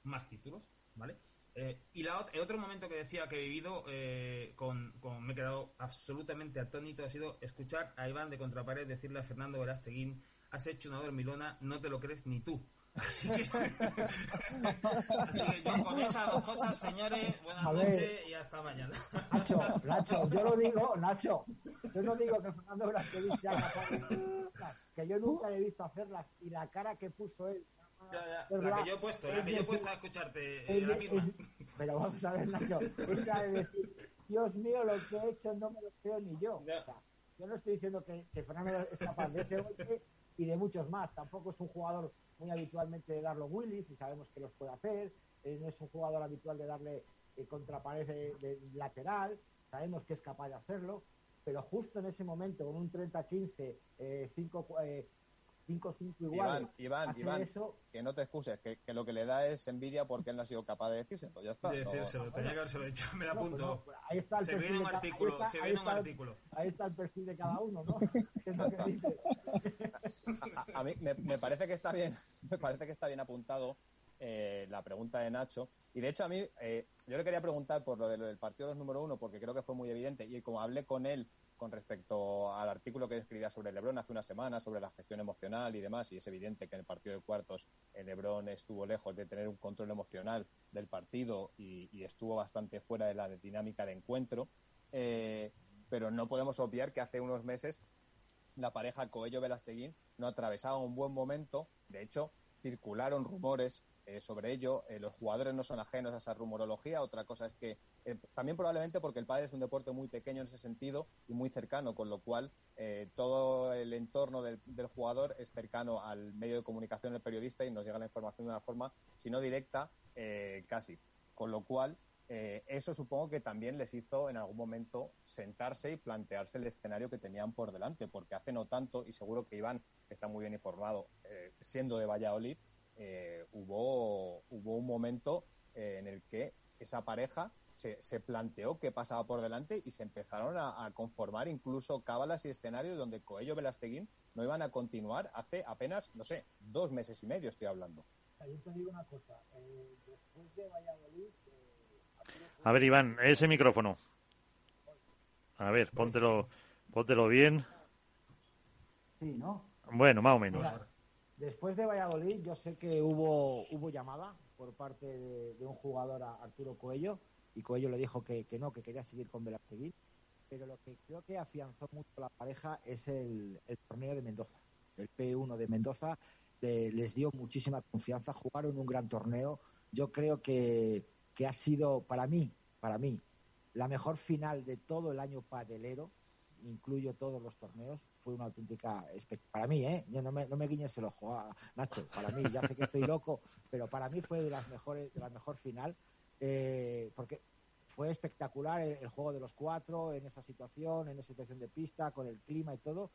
más títulos, ¿vale? Eh, y la, el otro momento que decía que he vivido, eh, con, con, me he quedado absolutamente atónito, ha sido escuchar a Iván de Contrapared decirle a Fernando Verasteguín, has hecho una dormilona, no te lo crees ni tú. Así que, así que yo con esas dos cosas, señores, buenas noches y hasta mañana. Nacho, Nacho, yo lo digo, Nacho, yo no digo que Fernando Verasteguín sea capaz de que yo nunca le he visto hacerlas y la cara que puso él ya, ya. La que yo he puesto, la que yo he puesto a escucharte, eh, la misma. pero vamos a ver, Nacho, esa de decir, Dios mío, lo que he hecho no me lo creo ni yo. O sea, yo no estoy diciendo que, que, Fernando es capaz de ese golpe y de muchos más. Tampoco es un jugador muy habitualmente de darlo Willis y sabemos que los puede hacer. Eh, no es un jugador habitual de darle eh, contra pared de, de, lateral. Sabemos que es capaz de hacerlo. Pero justo en ese momento, con un 30-15, 5 5-5 igual. Iván, Iván, Iván eso... que no te excuses, que, que, lo que le da es envidia porque él no ha sido capaz de decirse, pues ya está. De decírselo, no, tenía que haberse dicho, me lo apunto. No, pues ahí está el se viene un artículo, está, se viene un está, artículo. Ahí está el perfil de cada uno, ¿no? ¿Qué es lo que dice? A, a, mí me, me, parece que está bien, me parece que está bien apuntado eh, la pregunta de Nacho. Y de hecho a mí, eh, yo le quería preguntar por lo, de, lo del partido de los número uno, porque creo que fue muy evidente, y como hablé con él con respecto al artículo que escribía sobre Lebron hace una semana, sobre la gestión emocional y demás, y es evidente que en el partido de cuartos el Lebron estuvo lejos de tener un control emocional del partido y, y estuvo bastante fuera de la dinámica de encuentro, eh, pero no podemos obviar que hace unos meses la pareja Coello-Velasteguín no atravesaba un buen momento, de hecho circularon rumores eh, sobre ello. Eh, los jugadores no son ajenos a esa rumorología. Otra cosa es que eh, también probablemente porque el pádel es un deporte muy pequeño en ese sentido y muy cercano, con lo cual eh, todo el entorno del, jugador es cercano al medio de comunicación del periodista y nos llega la información de una forma, si no directa, eh, casi. Con lo cual, eso supongo que también les hizo en algún momento sentarse y plantearse el escenario que tenían por delante, porque hace no tanto, y seguro que Iván está muy bien informado, siendo de Valladolid, eh, hubo, hubo un momento eh, en el que esa pareja se, se, planteó qué pasaba por delante y se empezaron a, a, conformar incluso cábalas y escenarios donde Coello Velasteguín no iban a continuar hace apenas, no sé, dos meses y medio estoy hablando. Yo te digo una cosa, eh, después de Valladolid... A ver, Iván, ese micrófono. A ver, póntelo, póntelo bien. Sí, ¿no? Bueno, más o menos. Mira, Después de Valladolid, yo sé que hubo, hubo llamada por parte de, un jugador a Arturo Coello y Coello le dijo que, que no, que quería seguir con Velasteguín. Pero lo que creo que afianzó mucho la pareja es el, torneo de Mendoza. El P1 de Mendoza les dio muchísima confianza, jugaron un gran torneo. Yo creo que, que ha sido para mí, para mí, la mejor final de todo el año padelero, incluyo todos los torneos, fue una auténtica para mí, ¿eh? no me, no me guiñes el ojo, a Nacho, para mí, ya sé que estoy loco, pero para mí fue de las mejores, de la mejor final, eh, porque fue espectacular el, juego de los cuatro en esa situación, en esa situación de pista, con el clima y todo,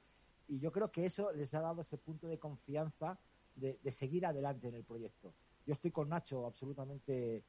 y yo creo que eso les ha dado ese punto de confianza de, de seguir adelante en el proyecto. Yo estoy con Nacho absolutamente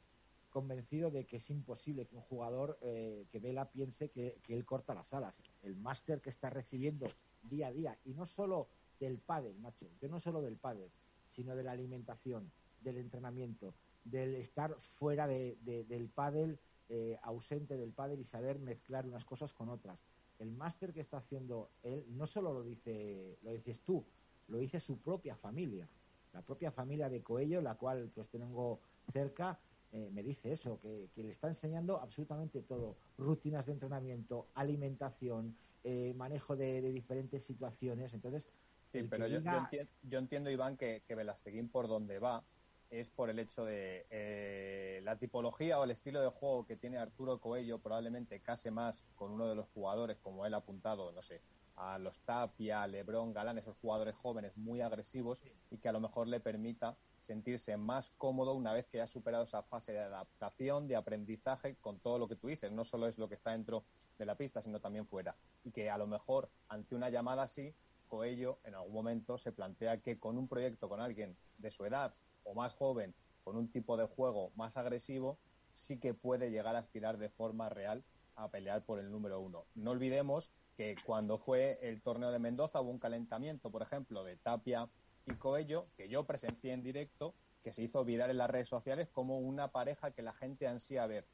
convencido de que es imposible que un jugador eh, que Vela piense que, que, él corta las alas. El máster que está recibiendo día a día, y no solo del pádel, macho, yo no solo del pádel, sino de la alimentación, del entrenamiento, del estar fuera de, de, del pádel, eh, ausente del pádel y saber mezclar unas cosas con otras. El máster que está haciendo él no solo lo dice, lo dices tú, lo dice su propia familia, la propia familia de Coello, la cual pues tengo cerca, eh, me dice eso, que, que, le está enseñando absolutamente todo, rutinas de entrenamiento, alimentación, eh, manejo de, de, diferentes situaciones. Entonces, sí, pero yo, diga... yo, entiendo, yo, entiendo, Iván, que, que Velasteguín por donde va es por el hecho de eh, la tipología o el estilo de juego que tiene Arturo Coello probablemente case más con uno de los jugadores, como él ha apuntado, no sé, a los Tapia, Lebron, Galán, esos jugadores jóvenes muy agresivos y que a lo mejor le permita sentirse más cómodo una vez que ha superado esa fase de adaptación, de aprendizaje con todo lo que tú dices. No solo es lo que está dentro de la pista, sino también fuera. Y que a lo mejor ante una llamada así, Coello en algún momento se plantea que con un proyecto con alguien de su edad o más joven, con un tipo de juego más agresivo, sí que puede llegar a aspirar de forma real a pelear por el número uno. No olvidemos que cuando fue el torneo de Mendoza hubo un calentamiento, por ejemplo, de Tapia y Coello, que yo presencié en directo, que se hizo viral en las redes sociales como una pareja que la gente ansía ver.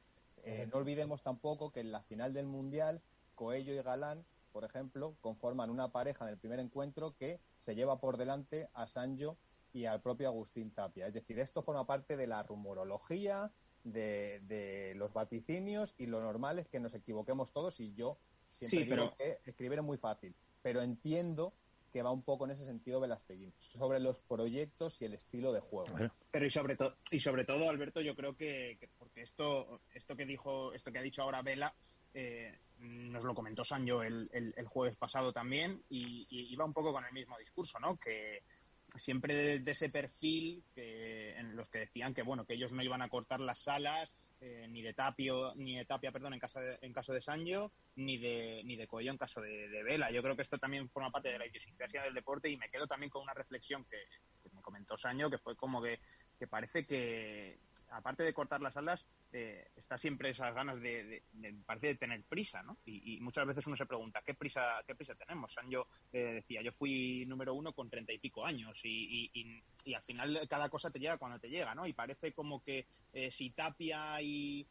Eh, no olvidemos tampoco que en la final del Mundial, Coello y Galán, por ejemplo, conforman una pareja en el primer encuentro que se lleva por delante a Sancho y al propio Agustín Tapia. Es decir, esto forma parte de la rumorología, de, los vaticinios y lo normal es que nos equivoquemos todos y yo siempre sí, pero... que escribir es muy fácil, pero entiendo que va un poco en ese sentido Velasteguín, sobre los proyectos y el estilo de juego. Pero y sobre todo y sobre todo Alberto, yo creo que, porque esto esto que dijo esto que ha dicho ahora Vela eh, nos lo comentó Sancho el, el, jueves pasado también y, y, iba un poco con el mismo discurso, ¿no? Que siempre de, ese perfil que, en los que decían que bueno que ellos no iban a cortar las salas eh, ni de Tapio ni de Tapia perdón en caso de, en caso de Sancho ni de ni de Coello en caso de, Vela. Yo creo que esto también forma parte de la idiosincrasia del deporte y me quedo también con una reflexión que, me comentó Sancho que fue como que, que parece que aparte de cortar las alas, eh, está siempre esas ganas de, parece de tener prisa, ¿no? Y, muchas veces uno se pregunta, ¿qué prisa, qué prisa tenemos? Sancho eh, decía, yo fui número uno con treinta y pico años y, al final cada cosa te llega cuando te llega, ¿no? Y parece como que eh, si Tapia y,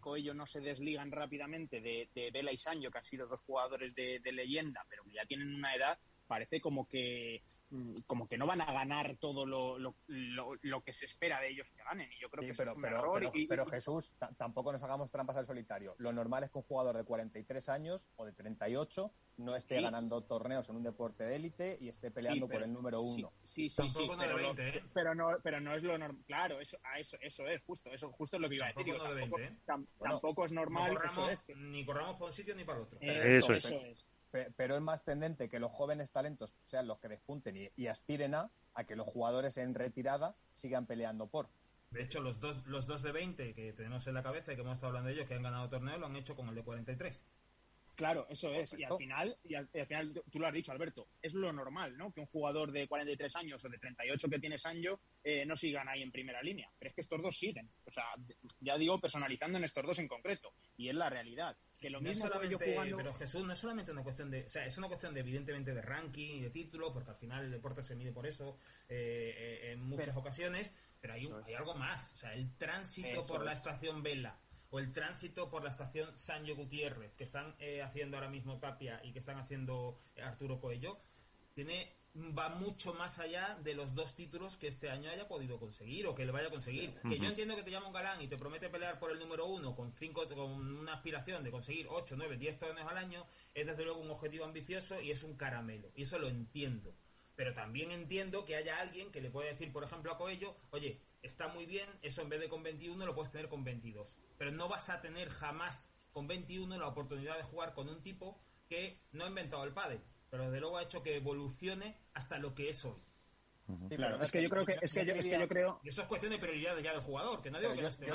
Coello no se desligan rápidamente de, Vela y Sancho, que han sido dos jugadores de, de leyenda, pero que ya tienen una edad, parece como que Mm, como que no van a ganar todo lo, lo, lo, que se espera de ellos que ganen. Y yo creo que pero, es un pero, error. Pero, Jesús, tampoco nos hagamos trampas al solitario. Lo normal es que un jugador de 43 años o de 38 no esté ganando torneos en un deporte de élite y esté peleando por el número uno. Sí, sí, sí, pero, 20, ¿eh? pero, no, pero no es lo normal. Claro, eso, eso, eso es justo. Eso justo es lo que iba a decir. tampoco, 20, ¿eh? tampoco es normal. Ni corramos por un sitio ni para el otro. eso, es. Eso es pero es más tendente que los jóvenes talentos sean los que despunten y, aspiren a, a que los jugadores en retirada sigan peleando por. De hecho, los dos, los dos de 20 que tenemos en la cabeza y que hemos estado hablando de ellos, que han ganado torneo, lo han hecho con el de 43. Claro, eso es. Y al final, y al, final, tú lo has dicho, Alberto, es lo normal, ¿no? Que un jugador de 43 años o de 38 que tiene años eh, no sigan ahí en primera línea. Pero es que estos dos siguen. O sea, ya digo, personalizando en estos dos en concreto. Y es la realidad. Que lo mismo Pero Jesús, no es solamente una cuestión de. O sea, es una cuestión de, evidentemente, de ranking y de título, porque al final el deporte se mide por eso eh, eh, en muchas ocasiones. Pero hay, hay algo más. O sea, el tránsito por la estación Vela o el tránsito por la estación Sancho Gutiérrez, que están eh, haciendo ahora mismo Tapia y que están haciendo eh, Arturo Coello, tiene va mucho más allá de los dos títulos que este año haya podido conseguir o que le vaya a conseguir. Que yo entiendo que te llama un galán y te promete pelear por el número uno con cinco, con una aspiración de conseguir 8, 9, 10 torneos al año, es desde luego un objetivo ambicioso y es un caramelo. Y eso lo entiendo. Pero también entiendo que haya alguien que le puede decir, por ejemplo, a Coello, oye, está muy bien, eso en vez de con 21 lo puedes tener con 22. Pero no vas a tener jamás con 21 la oportunidad de jugar con un tipo que no ha inventado el pádel, pero desde luego ha hecho que evolucione hasta lo que es hoy. claro, es que yo creo que es que yo, es que yo creo y eso es cuestión de prioridad ya del jugador, que no digo que yo, esté yo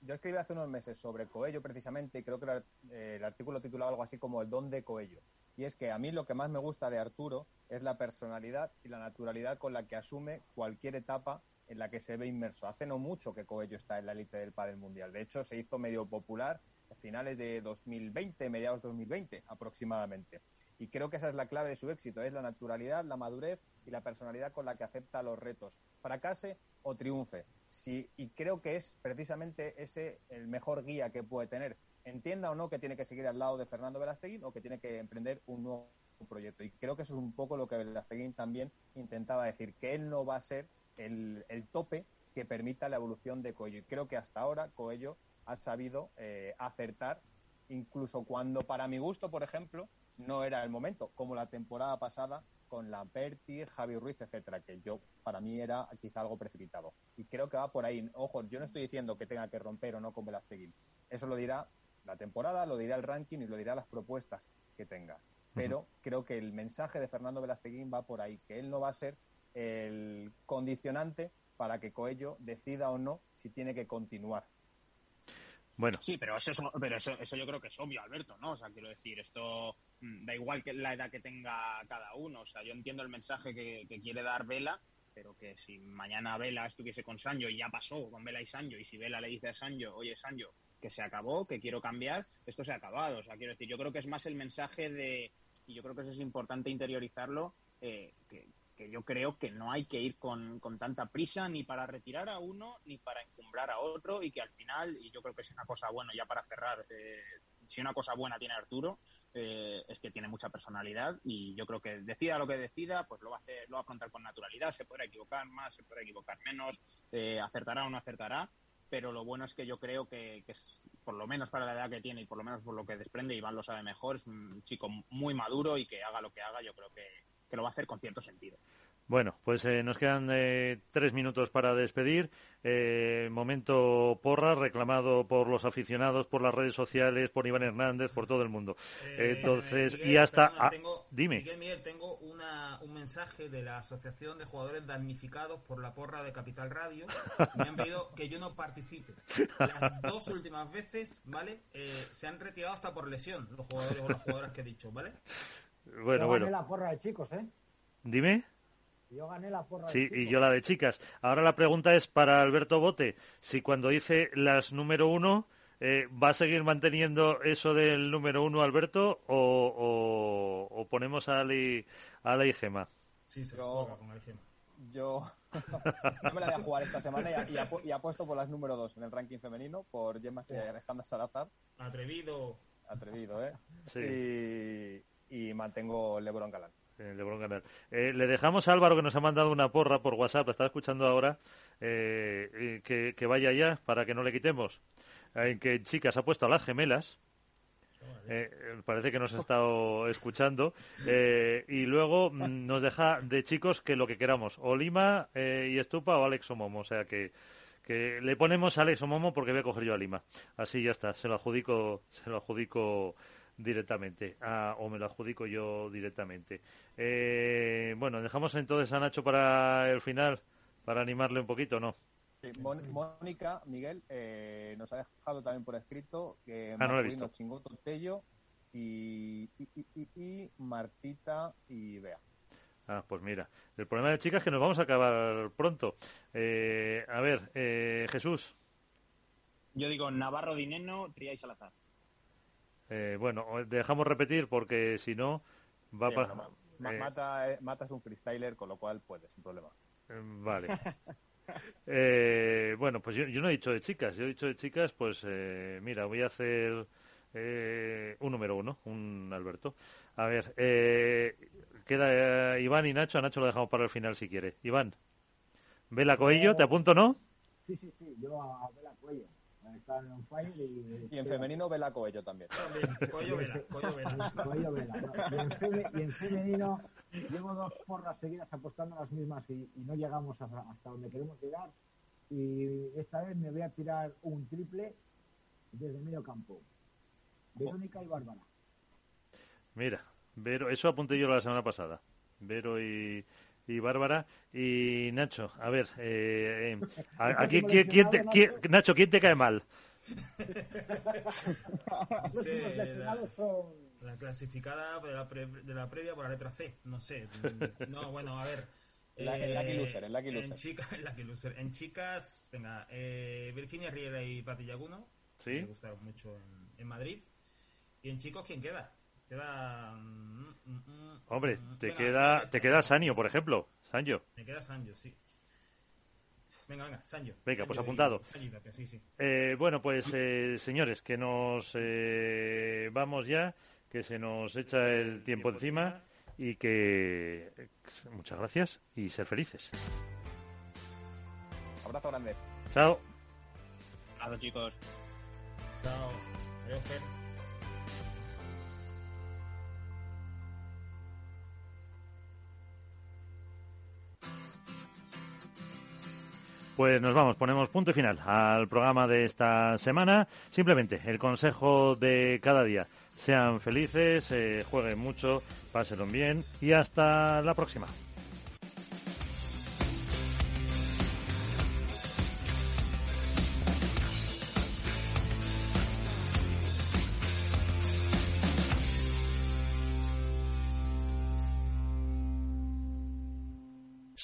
yo escribí hace unos meses sobre Coello precisamente y creo que el artículo titulaba algo así como el don de Coello. Y es que a mí lo que más me gusta de Arturo es la personalidad y la naturalidad con la que asume cualquier etapa en la que se ve inmerso. Hace no mucho que Coello está en la élite del pádel mundial. De hecho, se hizo medio popular a finales de 2020, mediados de 2020 aproximadamente. Y creo que esa es la clave de su éxito, es la naturalidad, la madurez y la personalidad con la que acepta los retos, fracase o triunfe. Sí, y creo que es precisamente ese el mejor guía que puede tener. Entienda o no que tiene que seguir al lado de Fernando Velasteguín o que tiene que emprender un nuevo proyecto. Y creo que eso es un poco lo que Velasteguín también intentaba decir, que él no va a ser el, tope que permita la evolución de Coello. Y creo que hasta ahora Coello ha sabido eh, acertar, incluso cuando para mi gusto, por ejemplo, no era el momento, como la temporada pasada con Lamperti, Javi Ruiz, etcétera, que yo para mí era quizá algo precipitado. Y creo que va por ahí. Ojo, yo no estoy diciendo que tenga que romper o no con Velasteguín. Eso lo dirá la temporada, lo dirá el ranking y lo dirá las propuestas que tenga. Pero creo que el mensaje de Fernando Velasteguín va por ahí, que él no va a ser el condicionante para que Coello decida o no si tiene que continuar. Bueno. Sí, pero eso, pero eso, eso yo creo que es obvio, Alberto, ¿no? O sea, quiero decir, esto mm, da igual que la edad que tenga cada uno. O sea, yo entiendo el mensaje que, quiere dar Vela, pero que si mañana Vela estuviese con Sancho y ya pasó con Vela y Sancho, y si Vela le dice a Sancho, oye, Sancho, que se acabó, que quiero cambiar, esto se ha acabado. O sea, quiero decir, yo creo que es más el mensaje de, y yo creo que eso es importante interiorizarlo, eh, que, que yo creo que no hay que ir con, con, tanta prisa ni para retirar a uno ni para encumbrar a otro y que al final, y yo creo que es una cosa buena ya para cerrar, eh, si una cosa buena tiene Arturo, eh, es que tiene mucha personalidad y yo creo que decida lo que decida, pues lo va a hacer, lo va a afrontar con naturalidad, se podrá equivocar más, se podrá equivocar menos, eh, acertará o no acertará, pero lo bueno es que yo creo que, que por lo menos para la edad que tiene y por lo menos por lo que desprende, Iván lo sabe mejor, es un chico muy maduro y que haga lo que haga, yo creo que, que lo va a hacer con cierto sentido. Bueno, pues eh, nos quedan eh, tres minutos para despedir. Eh, momento porra, reclamado por los aficionados, por las redes sociales, por Iván Hernández, por todo el mundo. Entonces, Miguel, y hasta. perdona, ah, tengo, dime. Miguel, Miguel, tengo una, un mensaje de la Asociación de Jugadores Damnificados por la porra de Capital Radio. Me han pedido que yo no participe. Las dos últimas veces, ¿vale? Eh, se han retirado hasta por lesión los jugadores o las jugadoras que he dicho, ¿vale? Bueno, Yo bueno. gané la porra de chicos, ¿eh? Dime. Yo gané la porra Sí, de chicos. y yo la de chicas. Ahora la pregunta es para Alberto Bote. Si cuando dice las número uno, eh, ¿va a seguir manteniendo eso del número uno, Alberto, o, o- o ponemos a Ali, a Ali y Gema? Sí, se Yo- juega con el Gema. Yo no me la voy a jugar esta semana y, y apu- y apuesto por las número dos en el ranking femenino, por Gemma y Alejandra Salazar. Atrevido. Atrevido, ¿eh? Sí. Y, y mantengo LeBron Galán. Eh, LeBron ganar. Eh, le dejamos a Álvaro que nos ha mandado una porra por WhatsApp, la está escuchando ahora, eh, eh, que, que vaya ya para que no le quitemos. En que chicas ha puesto a las gemelas. Eh, eh, parece que nos ha estado escuchando. Eh, y luego mm, nos deja de chicos que lo que queramos. O Lima eh, y Estupa o Alex Omomo. O sea que, que le ponemos a Alex Omomo porque voy a coger yo a Lima. Así ya está. Se lo adjudico, se lo adjudico directamente. Ah, o me lo adjudico yo directamente. Eh, bueno, dejamos entonces a Nacho para el final, para animarle un poquito, ¿no? Sí, Mónica, Miguel, eh, nos ha dejado también por escrito que Ah, no. Chingoto Tello y, y, y- y- y Martita y Bea. Ah, pues mira, el problema de chicas es que nos vamos a acabar pronto. Eh, a ver, eh, Jesús, Yo digo Navarro Dineno, y Salazar. Eh, bueno, dejamos repetir porque si no va Sí, para... bueno, Ma- eh, Mata es un freestyler, con lo cual puede, sin problema. Vale. Eh, bueno, pues yo, yo no he dicho de chicas, yo he dicho de chicas, pues eh, mira, voy a hacer eh, un número uno, un Alberto. A ver, eh, queda eh, Iván y Nacho, a Nacho lo dejamos para el final si quiere. Iván, Vela Coello, ¿te apunto no? Sí, sí, sí. Yo a Vela Cuello. On fire y... Y en femenino Bela Coello también. También, Coello Vela, Coello Vela. Vela. Y en, feme- y en femenino llevo dos porras seguidas apostando a las mismas y, y no llegamos hasta, hasta donde queremos llegar. Y esta vez me voy a tirar un triple desde medio campo. Verónica y Bárbara. Mira, Vero, eso apunté yo la semana pasada. Vero y, y Bárbara. Y Nacho, a ver, eh, eh, a- aquí, ¿quién, quién te- quién- Nacho, ¿quién te cae mal? Próximos la-. La clasificada de la, pre- de la previa por la letra C, no sé. No, bueno, a ver. El Lucky Loser, el Lucky En, chica- el Lucky Loser. en chicas, venga, eh, Virginia Riera y Pati Yaguno. Sí. Me gustaron mucho en, en Madrid. Y en chicos, ¿quién queda? Queda. mm, mm, mm, Hombre, mm, te venga, queda, venga, te esta, queda venga. Sanio, por ejemplo. Sanyo. Me queda Sancho, sí. Venga, venga, Sancho. Venga, pues apuntado. Sancho y Tapia, sí, sí. Eh, bueno, pues eh, señores, que nos eh, vamos ya, que se nos echa el tiempo encima y que muchas gracias y ser felices. Abrazo grande. Chao. Claro, chicos. Chao. Adiós, Pues nos vamos, ponemos punto y final al programa de esta semana. Simplemente el consejo de cada día. Sean felices, eh, jueguen mucho, pásenlo bien y hasta la próxima.